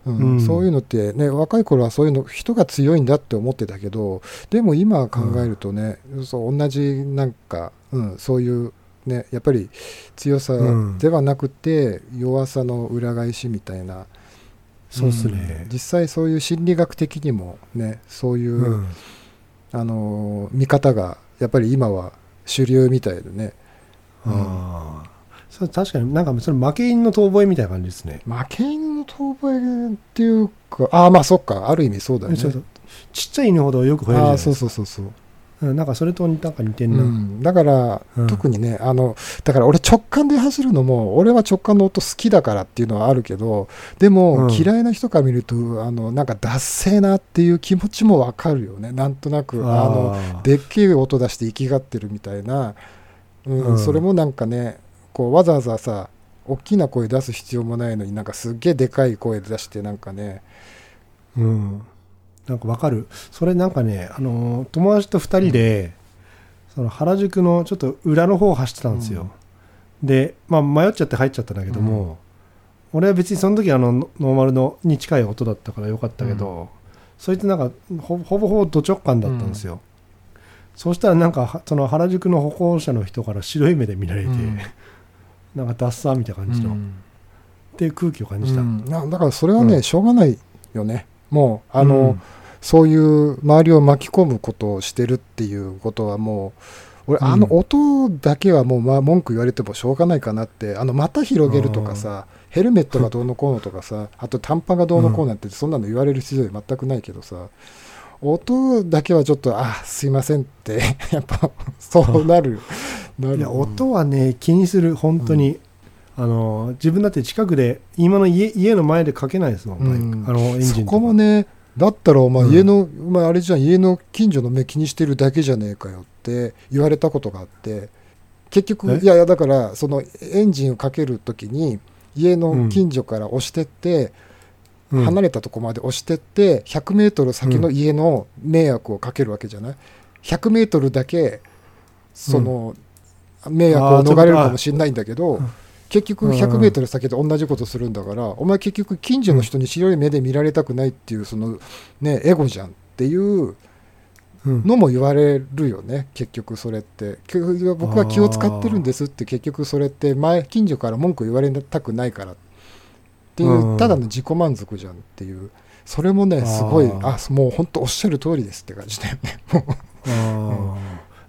Speaker 2: うん。
Speaker 1: うん。
Speaker 2: そういうのってね若い頃はそういうの人が強いんだって思ってたけどでも今考えるとね、そう同じなんか、うん、そういうねやっぱり強さ
Speaker 1: うん。
Speaker 2: ではなくて、弱さの裏返しみたいな
Speaker 1: そうっすね。
Speaker 2: ん。実際そういう心理学的にもねそういう、
Speaker 1: うん。
Speaker 2: あの見方がやっぱり今は主流みたいでね、うん。
Speaker 1: ああそれ確かになんかそれ負け犬の遠吠えみたいな感じですね。
Speaker 2: 負け犬の遠吠えっていうかああまあそっかある意味そうだよね
Speaker 1: ちっちゃい犬ほどよく吠えるじゃ
Speaker 2: ああ
Speaker 1: ないですか
Speaker 2: そうそうそうそう、
Speaker 1: うんなんかそれとなんか似てんな、
Speaker 2: うん、だから、
Speaker 1: うん。
Speaker 2: 特にねあのだから俺直感で走るのも俺は直感の音好きだからっていうのはあるけどでも、
Speaker 1: うん。
Speaker 2: 嫌いな人から見るとあのなんかダッセーなっていう気持ちもわかるよね。なんとなくあのでっけえ音出して生きがってるみたいな、うん
Speaker 1: うん。
Speaker 2: それもなんかねこうわざわざさ大きな声出す必要もないのになんかすっげえでかい声出してなんかね
Speaker 1: うん、なんかわかる？それなんかね、あのー友達と2人で、その原宿のちょっと裏の方を走ってたんですよ、で、まあ、迷っちゃって入っちゃったんだけども、俺は別にその時あのノノーマルのに近い音だったからよかったけど、そいつなんかほほぼほぼド直感だったんですよ、そうしたらなんかはその原宿の歩行者の人から白い目で見られて、
Speaker 2: うん。
Speaker 1: なんかダッサーみたいな感じの、っていう空気を感じた、
Speaker 2: だからそれはね、
Speaker 1: うん。
Speaker 2: しょうがないよねもうあの、
Speaker 1: うん。
Speaker 2: そういう周りを巻き込むことをしてるっていうことはもう俺
Speaker 1: うん。
Speaker 2: あの音だけはもうまあ文句言われてもしょうがないかなってあの股広げるとかさヘルメットがどうのこうのとかさあと短パンがどうのこうなんてそんなの言われる必要全くないけどさ音だけはちょっとあすいませんって やっぱそうなるなる。
Speaker 1: いや音はね気にする本当に、あの自分だって近くで今の家家の前でかけないですもん、バイク。
Speaker 2: うん
Speaker 1: あのエンジン
Speaker 2: そこもねだったらお前
Speaker 1: うん。
Speaker 2: 家の、お前あれじゃん家の近所の目気にしてるだけじゃねえかよって言われたことがあって結局
Speaker 1: え？
Speaker 2: いやいやだからそのエンジンをかけるときに家の近所から押してって、
Speaker 1: うん。
Speaker 2: 離れたとこまで押してって100メートル先の家の迷惑をかけるわけじゃない？100メートルだけその、迷惑を逃れるかもしれないんだけど、
Speaker 1: うん
Speaker 2: 結局
Speaker 1: うん。
Speaker 2: 100メートル先で同じことするんだから、お前結局近所の人に白い目で見られたくないっていうそのねエゴじゃんっていう
Speaker 1: うん。
Speaker 2: のも言われるよね結局それって。僕は気を使ってるんですって結局それって前近所から文句言われたくないからっていううん。ただの自己満足じゃんっていう。それもねすごい
Speaker 1: あ
Speaker 2: あもう本当おっしゃる通りですって感じだよね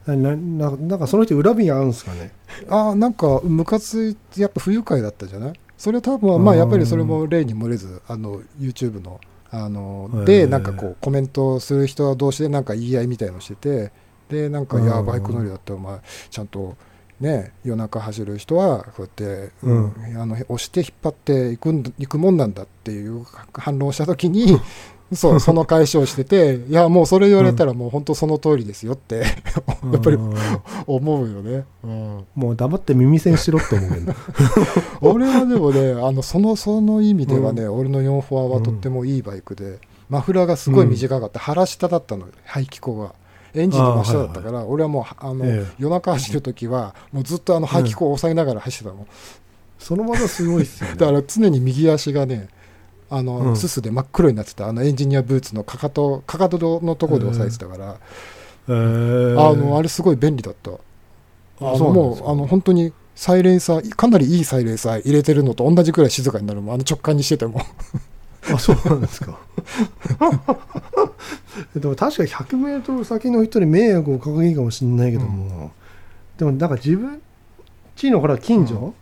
Speaker 1: なななんかその人恨みがあるんですかね？
Speaker 2: あーなんかムカついやっぱ不愉快だったじゃない？それ多分まあ
Speaker 1: うん
Speaker 2: やっぱりそれも例に漏れずあの YouTube のあのでなんかこうコメントする人同士でなんか言い合いみたいのしててでなんか「いや
Speaker 1: うん。
Speaker 2: バイク乗りだってお前ちゃんとね夜中走る人はこうやって、
Speaker 1: うん
Speaker 2: あの押して引っ張っていくいくもんなんだ」っていう反論をした時に そうその解消してて「いやもうそれ言われたらもう本当その通りですよ」ってやっぱり
Speaker 1: うん
Speaker 2: 思うよね。うん。
Speaker 1: もう黙って耳栓しろって思うけど。
Speaker 2: 俺はでもねあのそのその意味ではね、俺の4フォアはとってもいいバイクで、マフラーがすごい短かった、腹下だったの排気口が。エンジンの真下だったから、俺はもうあの、
Speaker 1: ええ。
Speaker 2: 夜中走る時はもうずっとあの排気口を押さえながら走ってたの、
Speaker 1: その技すごいっすよね。
Speaker 2: だから常に右足がねあの、
Speaker 1: うん。
Speaker 2: すすで真っ黒になってたあのエンジニアブーツのかかとかかとのところで押さえてたから、
Speaker 1: えー。
Speaker 2: あのあれすごい便利だった。あのもうあの本当にサイレンサーかなりいいサイレンサー入れてるのと同じくらい静かになるもん。あの直感にしてても。
Speaker 1: あそうなんですか？でも確かに 100m 先の人に迷惑をかけるかもしれないけども、でもなんか自分ちのほら近所、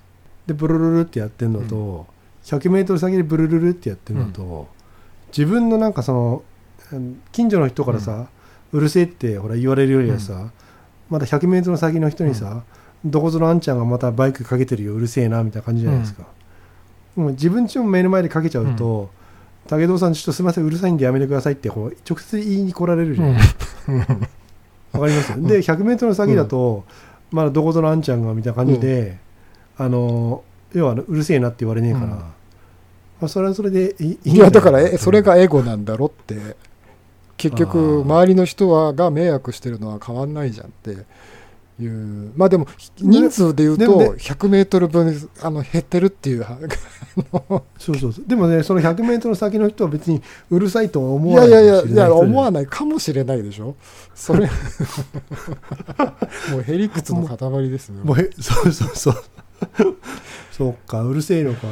Speaker 2: う
Speaker 1: でブルルルってやってるのと、100m 先でブルルルってやってるのと、自分のなんかそのうん近所の人からさ、うるせえってほら言われるよりはさ、まだ 100m 先の人にさ、どこぞのあんちゃんがまたバイクかけてるようるせえなみたいな感じじゃないですか、もう自分ちの目の前でかけちゃうと、武藤さんちょっとすみませんうるさいんでやめてくださいってこう直接言いに来られるじゃないですか、わかります？で 100m の先だと、まだどこぞのあんちゃんがみたいな感じで、あの要はうるせえなって言われねえから、
Speaker 2: うん
Speaker 1: まあ、それはそれでいいい
Speaker 2: やだからえそれがエゴなんだろって。結局周りの人はが迷惑してるのは変わんないじゃんっていう。まあでも人数で言うと
Speaker 1: でもね
Speaker 2: 100m 分あの減ってるっていう
Speaker 1: そうそうそう。でもねその 100m の先の人は別にうるさいとは思
Speaker 2: い
Speaker 1: わない
Speaker 2: やいやいやいや思わ
Speaker 1: ない
Speaker 2: かもしれないでしょ。それ もうへりくつの塊ですね
Speaker 1: もうへそうそうそうそうかうるせえのか。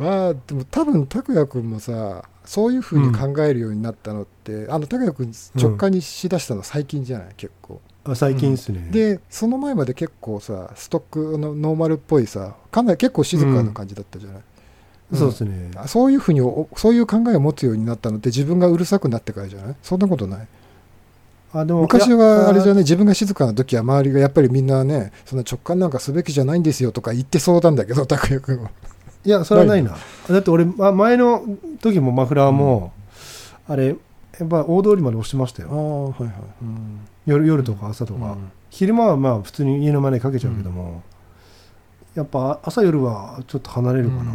Speaker 2: まあでも多分拓哉君もさそういうふうに考えるようになったのって、あの拓哉君直感にしだしたの最近じゃない？結構。
Speaker 1: あ最近ですね、
Speaker 2: でその前まで結構さストックのノーマルっぽいさかなり結構静かな感じだったじゃない、うん。
Speaker 1: そうですね。
Speaker 2: あそういうふうにおそういう考えを持つようになったのって自分がうるさくなってからじゃない？そんなことない？
Speaker 1: あでも
Speaker 2: 昔はあれじゃ
Speaker 1: ね
Speaker 2: ね自分が静かな時は周りがやっぱりみんなねそんな直感なんかすべきじゃないんですよとか言ってそうなんだけど 拓哉君は。い
Speaker 1: やそれはないな。だって俺、ま、前の時もマフラーも、あれやっぱ大通りまで押してました
Speaker 2: あ
Speaker 1: よ。
Speaker 2: あはいはい、
Speaker 1: 夜夜とか朝とか、昼間はまあ普通に家の前にかけちゃうけども、やっぱ朝夜はちょっと離れるかな、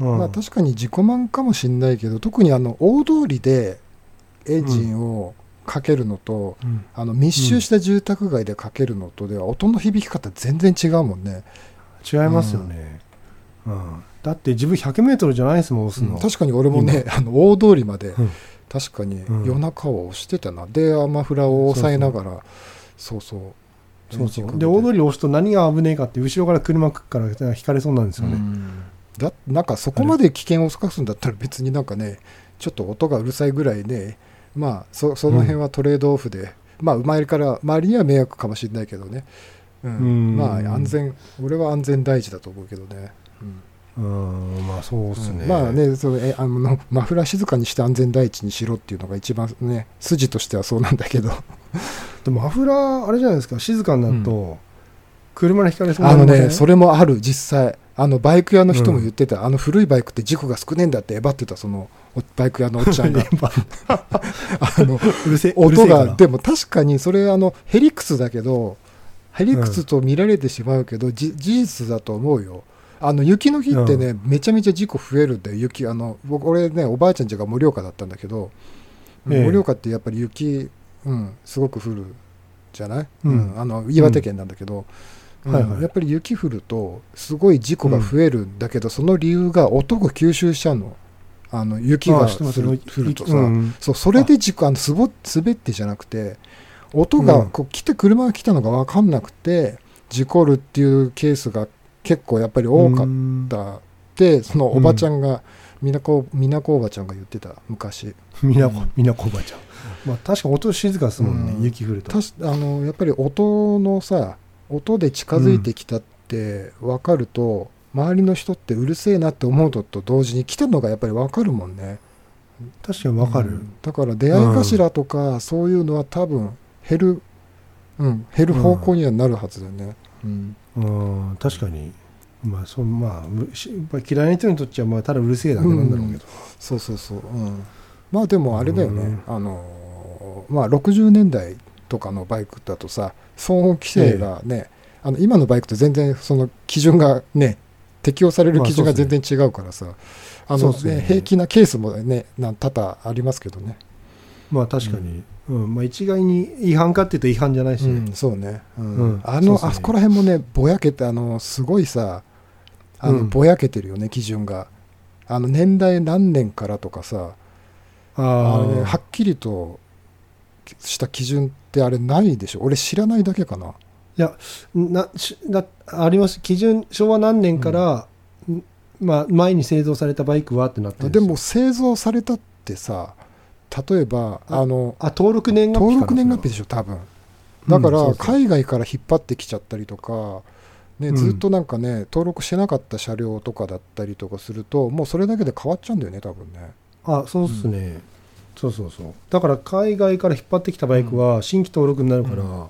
Speaker 1: うん。
Speaker 2: まあ、確かに自己満かもしれないけど特にあの大通りでエンジンをかけるのと、
Speaker 1: うん。
Speaker 2: あの密集した住宅街でかけるのとでは音の響き方全然違うもんね、
Speaker 1: 違いますよね、うん。だって自分 100m じゃないですもん押すの、
Speaker 2: 確かに俺もねあの大通りまで
Speaker 1: うん。
Speaker 2: 確かに
Speaker 1: うん。
Speaker 2: 夜中は押してたな、でマフラーを押さえながらそうそう。
Speaker 1: そうそう。で大通り押すと何が危ねえかって後ろから車から引かれそうなんですよね、
Speaker 2: だなんかそこまで危険を冒すんだったら別になんかねちょっと音がうるさいぐらいねまあそその辺はトレードオフで、まあ周りから周りには迷惑かもしれないけどね、うん。
Speaker 1: うん。
Speaker 2: まあ安全俺は安全第一だと思うけどね、うん。
Speaker 1: うん。まあそうっすね、
Speaker 2: まあねそのえあのマフラー静かにして安全第一にしろっていうのが一番ね筋としてはそうなんだけど。
Speaker 1: でもマフラーあれじゃないですか。静かになると、車にひかれそうに
Speaker 2: あの
Speaker 1: なりません？
Speaker 2: ねそれもある実際あのバイク屋の人も言ってた、あの古いバイクって事故が少ねえんだってえばってたそのおバイク屋のおっちゃんが。あの音がでも確かにそれあのヘリクスだけどヘリクスと見られてしまうけど、じ事実だと思うよ。あの雪の日ってね、めちゃめちゃ事故増えるんだよ雪あの僕俺ねおばあちゃん家が盛岡だったんだけど
Speaker 1: ええ。
Speaker 2: 盛岡ってやっぱり雪、うん、すごく降るじゃない、
Speaker 1: うん。
Speaker 2: あの岩手県なんだけど、うん
Speaker 1: はいはい。
Speaker 2: やっぱり雪降るとすごい事故が増えるんだけど、その理由が音が吸収しちゃうの。あの雪が降るとさ、
Speaker 1: うん。
Speaker 2: そうそれで事故あのすぼ滑ってじゃなくて音が
Speaker 1: うん。
Speaker 2: こう来て車が来たのが分かんなくて事故るっていうケースが結構やっぱり多かった。ってそのおばちゃんが、みなこみなこおばちゃんが言ってた昔。
Speaker 1: みなこみなこおばちゃん。まあ確か音静かですもんね、
Speaker 2: うん。
Speaker 1: 雪降ると。
Speaker 2: あのやっぱり音のさ音で近づいてきたって分かると、周りの人ってうるせえなって思うのと同時に来たのがやっぱり分かるもんね。
Speaker 1: 確かにわかる、
Speaker 2: うん。だから出会い頭とかそういうのは多分減る、うん、減る方向にはなるはずだよね、うん。
Speaker 1: うん、確かに。まあそまあむしやっぱり嫌いな人にとっちゃまあただうるせえだけなんだろうけど、
Speaker 2: そうそうそう、うん、まあでもあれだよね、
Speaker 1: うん。
Speaker 2: あのまあ60年代とかのバイクだとさ騒音規制がね、あの今のバイクと全然その基準がね適用される基準が全然違うからさ、あの
Speaker 1: そうっすね。
Speaker 2: ね平気なケースもね多々ありますけどね、
Speaker 1: まあ確かに、うん。まあ、一概に違反かっていうと違反じゃないし、
Speaker 2: うん、そうね、うん。
Speaker 1: うん。
Speaker 2: あの
Speaker 1: そうそう
Speaker 2: あそこら辺もねぼやけてあのすごいさあの、
Speaker 1: うん。
Speaker 2: ぼやけてるよね基準が。あの年代何年からとかさあね、は
Speaker 1: あ
Speaker 2: っきりとした基準ってあれないでしょ？俺知らないだけかな。
Speaker 1: なしだあります。基準昭和何年から、ん。まあ、前に製造されたバイクはってなってるん
Speaker 2: でも製造されたってさ例えば
Speaker 1: あ
Speaker 2: あの
Speaker 1: あ登録年月日
Speaker 2: 登録年月日でしょ？多分。だから
Speaker 1: うん
Speaker 2: 海外から引っ張ってきちゃったりとか、ね、
Speaker 1: うん。
Speaker 2: ずっとなんかね登録してなかった車両とかだったりとかするともうそれだけで変わっちゃうんだよね多分ね。
Speaker 1: あそうっすね、そうそうそう。だから海外から引っ張ってきたバイクは新規登録になるから、
Speaker 2: う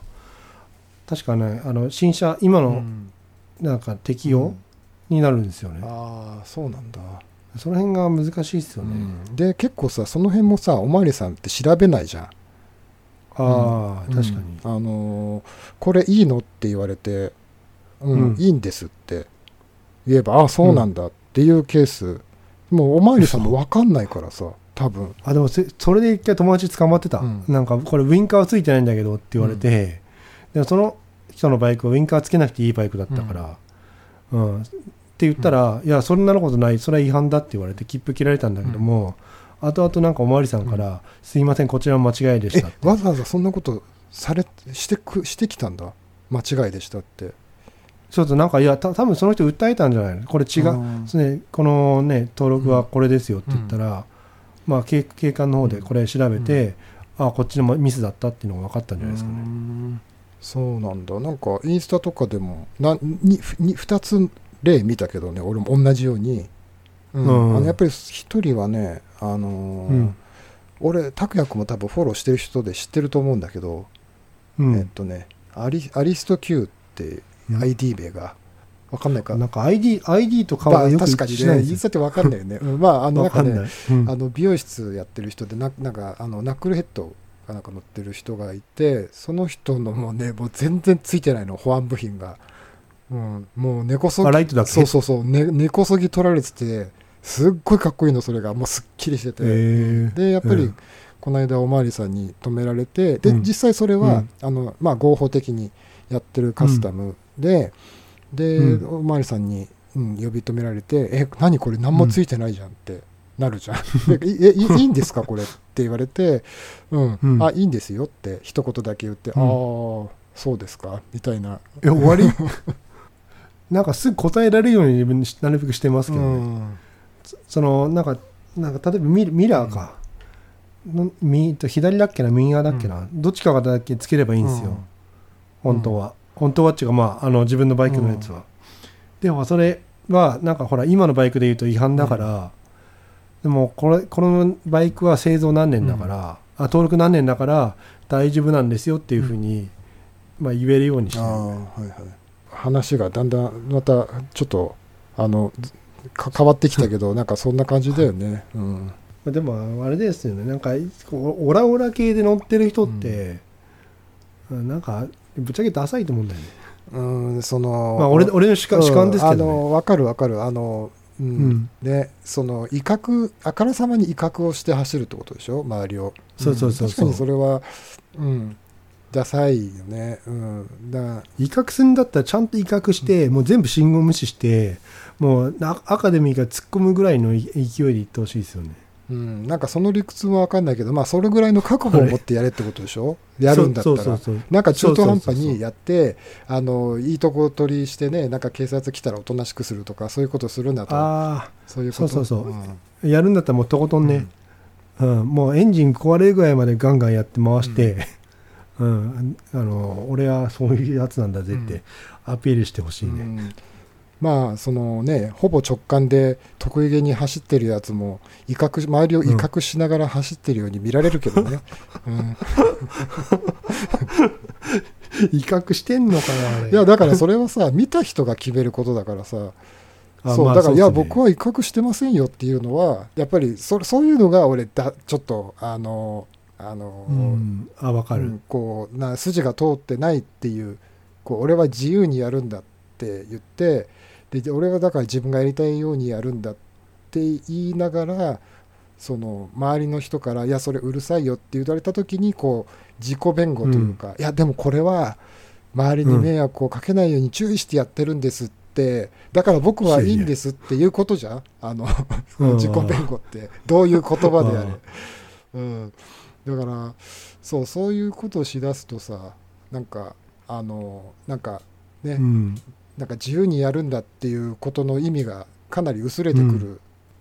Speaker 1: 確かねあの新車今の
Speaker 2: うん。
Speaker 1: なんか適用になるんですよね、
Speaker 2: ああそうなんだ、
Speaker 1: その辺が難しいっすよね、
Speaker 2: うん。で結構さその辺もさおまわりさんって調べないじゃん。
Speaker 1: ああ、
Speaker 2: うん。
Speaker 1: 確かに、
Speaker 2: あのーこれいいのって言われて、うん
Speaker 1: うん。
Speaker 2: いいんですって。言えばああそうなんだっていうケース、もうおまわりさんも分かんないからさ多分。
Speaker 1: あでもせそれで一回友達捕まってた、
Speaker 2: うん。
Speaker 1: なんかこれウインカーはついてないんだけどって言われて、でもその人のバイクはウインカーつけなくていいバイクだったから、うん。って言ったら、いやそんなことない。それは違反だって言われて切符切られたんだけども、後々なんかおまわりさんから、すいませんこちらも間違いでし
Speaker 2: え
Speaker 1: たって。
Speaker 2: わざわざそんなことされしてくしてきたんだ？間違いでしたって。
Speaker 1: ちょっとなんかいやた多分その人訴えたんじゃないの？これ違う、
Speaker 2: うん。
Speaker 1: ね、このね登録はこれですよって言ったら、まあ警警官の方でこれ調べて、あこっちのミスだったっていうのが分かったんじゃないですかね、
Speaker 2: うん。そうなんだ。なんかインスタとかでもなにに2つ例見たけどね俺も同じように、うん。
Speaker 1: うん。
Speaker 2: あのやっぱり1人はねあのー
Speaker 1: うん。
Speaker 2: 俺拓也君も多分フォローしてる人で知ってると思うんだけど、
Speaker 1: うん。
Speaker 2: えっとねアリアリスト Q って
Speaker 1: うん。
Speaker 2: ID 名が分かんないか、
Speaker 1: なんか ID, ID と顔
Speaker 2: まあ
Speaker 1: がよく
Speaker 2: 確かにね。インス
Speaker 1: んですよ。
Speaker 2: タって分かんないよね、うんまああの なんかねあの美容室やってる人でななんかあのナックルヘッドがなんか乗ってる人がいてその人のもうねもう全然ついてないの。保安部品が、うん、もう根こそぎ
Speaker 1: あライトだけ？
Speaker 2: そうそうそう、ね、根こそぎ取られててすっごいかっこいいのそれが。もうすっきりしてて、でやっぱり、
Speaker 1: うん。
Speaker 2: この間おまわりさんに止められてで、
Speaker 1: うん。
Speaker 2: 実際それは、
Speaker 1: うん。
Speaker 2: あのまあ、合法的にやってるカスタムで、で、
Speaker 1: うん。
Speaker 2: おまわりさんに、うん、呼び止められて「え何これ何もついてないじゃん」ってなるじゃん。でいえいいいんですかこれって言われて「うん、
Speaker 1: うん。
Speaker 2: あいいんですよ」って一言だけ言って「
Speaker 1: うん。
Speaker 2: ああそうですか」みたいな。
Speaker 1: え終わり？なんかすぐ答えられるように自分なるべくしてますけどね、
Speaker 2: うん。
Speaker 1: そのなんかなんか例えばミミラーか、の右と左だっけな右側だっけな、どっちかがだけつければいいんですよ、本当は、本当はっていうかまああの自分のバイクのやつは、でもそれはなんかほら今のバイクで言うと違反だから、でもこれこのバイクは製造何年だから、あ登録何年だから大丈夫なんですよっていうふうに、まあ、言えるようにして
Speaker 2: はいはい。話がだんだんまたちょっとあの変わってきたけど なんかそんな感じだよね、うん、
Speaker 1: まあでもあれですよね。なんかオラオラ系で乗ってる人って、なんかぶっちゃけダサいと思うんだよね。
Speaker 2: うん、その
Speaker 1: まあ俺俺の主観主観ですけどね。
Speaker 2: うんあの分かる分かる。あのうん、
Speaker 1: うん。
Speaker 2: ねその威嚇あからさまに威嚇をして走るってことでしょ？周りを。
Speaker 1: そうそうそうそう。
Speaker 2: 確かにそれはうんダサいよね。うんだ
Speaker 1: 威嚇するんだったらちゃんと威嚇して、もう全部信号無視してもうな赤でもいいから突っ込むぐらいのい勢いでいってほしいですよね
Speaker 2: うん、なんかその理屈も分かんないけどまあそれぐらいの覚悟を持ってやれってことでしょ？やるんだったら。なんか中途半端にやってあのいいとこ取りしてねなんか警察来たらおとなしくするとかそういうことするんだと。
Speaker 1: あ
Speaker 2: そういうこと。
Speaker 1: そうそうそう。ん。あやるんだったらもうとことんね、うん。もうエンジン壊れるぐらいまでガンガンやって回して、うん。あの俺はそういうやつなんだぜってアピールしてほしいね、
Speaker 2: うんまあそのねほぼ直感で得意げに走ってるやつも威嚇周りを威嚇しながら走ってるように見られるけどね、うん。
Speaker 1: 威嚇してんのかな
Speaker 2: いやだからそれはさ見た人が決めることだからさ。
Speaker 1: あ
Speaker 2: そうだから、いや僕は威嚇してませんよっていうのはやっぱりそそういうのが俺だちょっとあのあの、
Speaker 1: うん。あ分かる、
Speaker 2: うんこうな筋が通ってないっていうこう俺は自由にやるんだって言ってで俺はだから自分がやりたいようにやるんだって言いながらその周りの人から「いやそれうるさいよ」って言われた時にこう自己弁護というか「いやでもこれは周りに迷惑をかけないように注意してやってるんです」ってだから僕はいいんですっていうことじゃん。あの
Speaker 1: うん。
Speaker 2: 自己弁護って。どういう言葉であれ。うん、だからそうそういうことをしだすとさなんかあのなんかね、
Speaker 1: うん
Speaker 2: なんか自由にやるんだっていうことの意味がかなり薄れてくる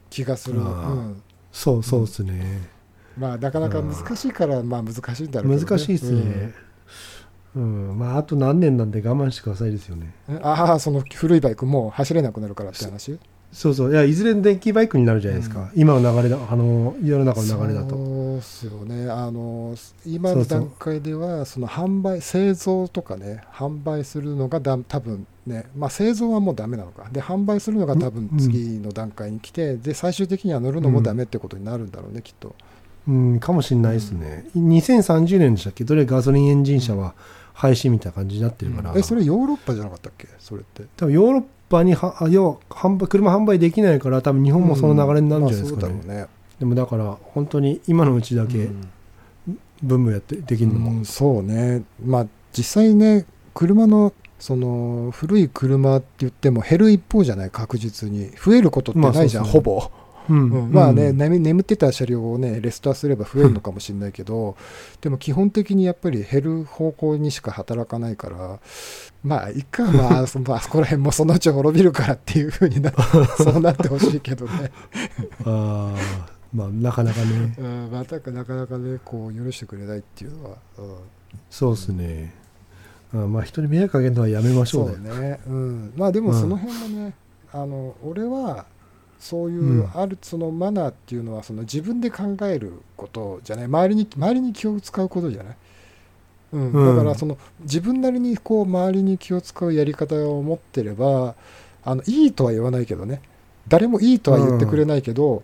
Speaker 2: 気がする、
Speaker 1: う
Speaker 2: うん。ん
Speaker 1: そうそうですね、
Speaker 2: まあなかなか難しいからまあ難しいんだろうけど、ね、
Speaker 1: 難しいですね、うん。まああと何年なんで我慢してくださいですよね。
Speaker 2: うんああその古いバイクもう走れなくなるからって話？
Speaker 1: そうそう。いやいずれ電気バイクになるじゃないですか、今の流れだあの世の中の流れだと。
Speaker 2: そうっすよね。あの今の段階ではその販売製造とかね販売するのがだ多分ねまあ製造はもうダメなのか。で販売するのが多分
Speaker 1: うん
Speaker 2: 次の段階に来て、で最終的には乗るのもダメってことになるんだろうね、きっと。
Speaker 1: うんかもしれないですね、2030年でしたっけ？どれガソリンエンジン車は廃止みたいな感じになってるから、
Speaker 2: えそれヨーロッパじゃなかったっけ？それって。
Speaker 1: 多分ヨーロッパにはあ要は販売車販売できないから多分日本もその流れになるんじゃないですかね,、
Speaker 2: うだろうね。
Speaker 1: でもだから本当に今のうちだけ
Speaker 2: うん。
Speaker 1: ブームやってできるのも、
Speaker 2: うんそうね。まあ実際ね車のその古い車って言っても減る一方じゃない？確実に。増えることってないじゃん、
Speaker 1: まあ
Speaker 2: ほぼ、まあね、
Speaker 1: うん。
Speaker 2: 眠眠ってた車両をねレストアすれば増えるのかもしれないけどでも基本的にやっぱり減る方向にしか働かないからまあいっかまあ そまあそこら辺もそのうち滅びるからっていうふうにな そうなってほしいけどね、
Speaker 1: ああまあなかなかね。
Speaker 2: うん、またかなかなかねこう許してくれないっていうのは、うん。
Speaker 1: そうですね、あまあ人に迷惑かけるのはやめましょうね。
Speaker 2: そうね、うん、まあでも
Speaker 1: うん。
Speaker 2: その辺もね、あの俺はそういううん。あるそのマナーっていうのはその自分で考えることじゃない。周りに周りに気を使うことじゃない、うん。
Speaker 1: うん。
Speaker 2: だからその自分なりにこう周りに気を使うやり方を持ってればあのいいとは言わないけどね。誰もいいとは言ってくれないけど、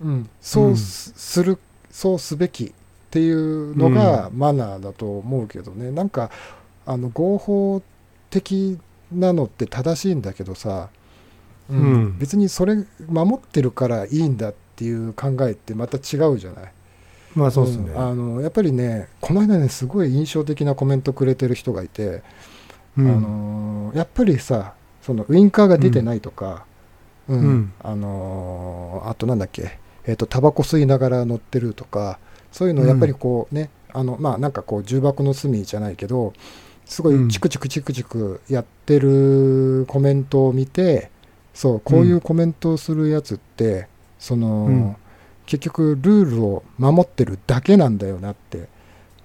Speaker 2: うん。そうすするそうすべきっていうのがマナーだと思うけどね、なんかあの合法的なのって正しいんだけどさ、うん。
Speaker 1: うん
Speaker 2: 別にそれ守ってるからいいんだっていう考えってまた違うじゃない。
Speaker 1: まあそうですね、
Speaker 2: ん。あのやっぱりねこの間ねすごい印象的なコメントくれてる人がいて、
Speaker 1: うん。
Speaker 2: あのやっぱりさそのウインカーが出てないとか、うん。
Speaker 1: うん。
Speaker 2: あのあとなんだっけえっ、とタバコ吸いながら乗ってるとかそういうのやっぱりこうね、あのまあなんかこう重箱の隅じゃないけどすごいチクチクチクチクやってるコメントを見て、そうこういうコメントをするやつって、その、
Speaker 1: うん。
Speaker 2: 結局ルールを守ってるだけなんだよなって、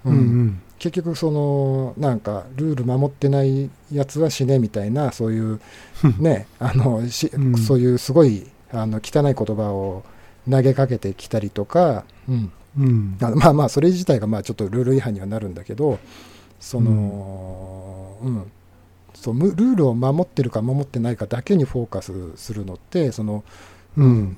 Speaker 1: うん。うん
Speaker 2: 結局そのなんかルール守ってないやつは死ねみたいなそういうねあのし、
Speaker 1: うん。
Speaker 2: そういうすごいあの汚い言葉を投げかけてきたりとか、うん、
Speaker 1: うん。
Speaker 2: あまあまあそれ自体がまあちょっとルール違反にはなるんだけどその、うんそうむルールを守ってるか守ってないかだけにフォーカスするのってその
Speaker 1: うん。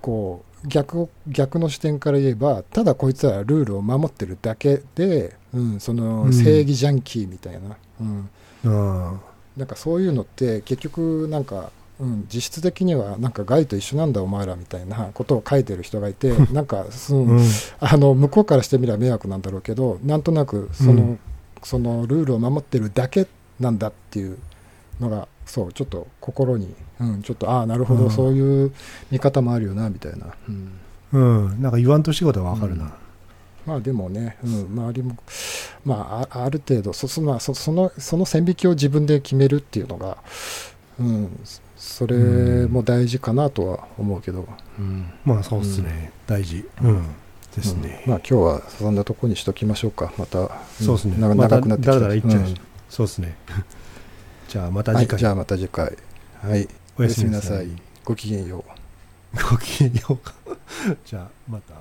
Speaker 2: こう逆を逆の視点から言えばただこいつらルールを守ってるだけで、うん、その
Speaker 1: うん。
Speaker 2: 正義ジャンキーみたいな、うん、
Speaker 1: あ
Speaker 2: なんかそういうのって結局なんか、うん、実質的にはなんかガイと一緒なんだお前らみたいなことを書いてる人がいてなんか、その
Speaker 1: ーうん。
Speaker 2: あの向こうからしてみれば迷惑なんだろうけどなんとなくその,、
Speaker 1: うん。
Speaker 2: そのルールを守ってるだけなんだっていうのがそうちょっと心に、うん、ちょっとああなるほど、
Speaker 1: うん。
Speaker 2: そういう見方もあるよなみたいな、うん、
Speaker 1: うん。なんか言わんとしてることはわかるな。
Speaker 2: まあでもね、うん、周りも、まあ、あある程度そそ,、まあ、そそのその線引きを自分で決めるっていうのが、うん、それも大事かなとは思うけど、うん。
Speaker 1: まあそうですね。大事。うん。です
Speaker 2: うん。
Speaker 1: ね
Speaker 2: まあ今日はそんなとこにしときましょうか。また、ん。
Speaker 1: そうですね。
Speaker 2: 長くなってきた。
Speaker 1: だらだら言っちゃう
Speaker 2: うん
Speaker 1: そうですね。じゃあまた
Speaker 2: はい、
Speaker 1: 次回。
Speaker 2: じゃあまた次回。はい。
Speaker 1: おやすみなさい。
Speaker 2: ごきげんよう。
Speaker 1: ごきげんようか。じゃあまた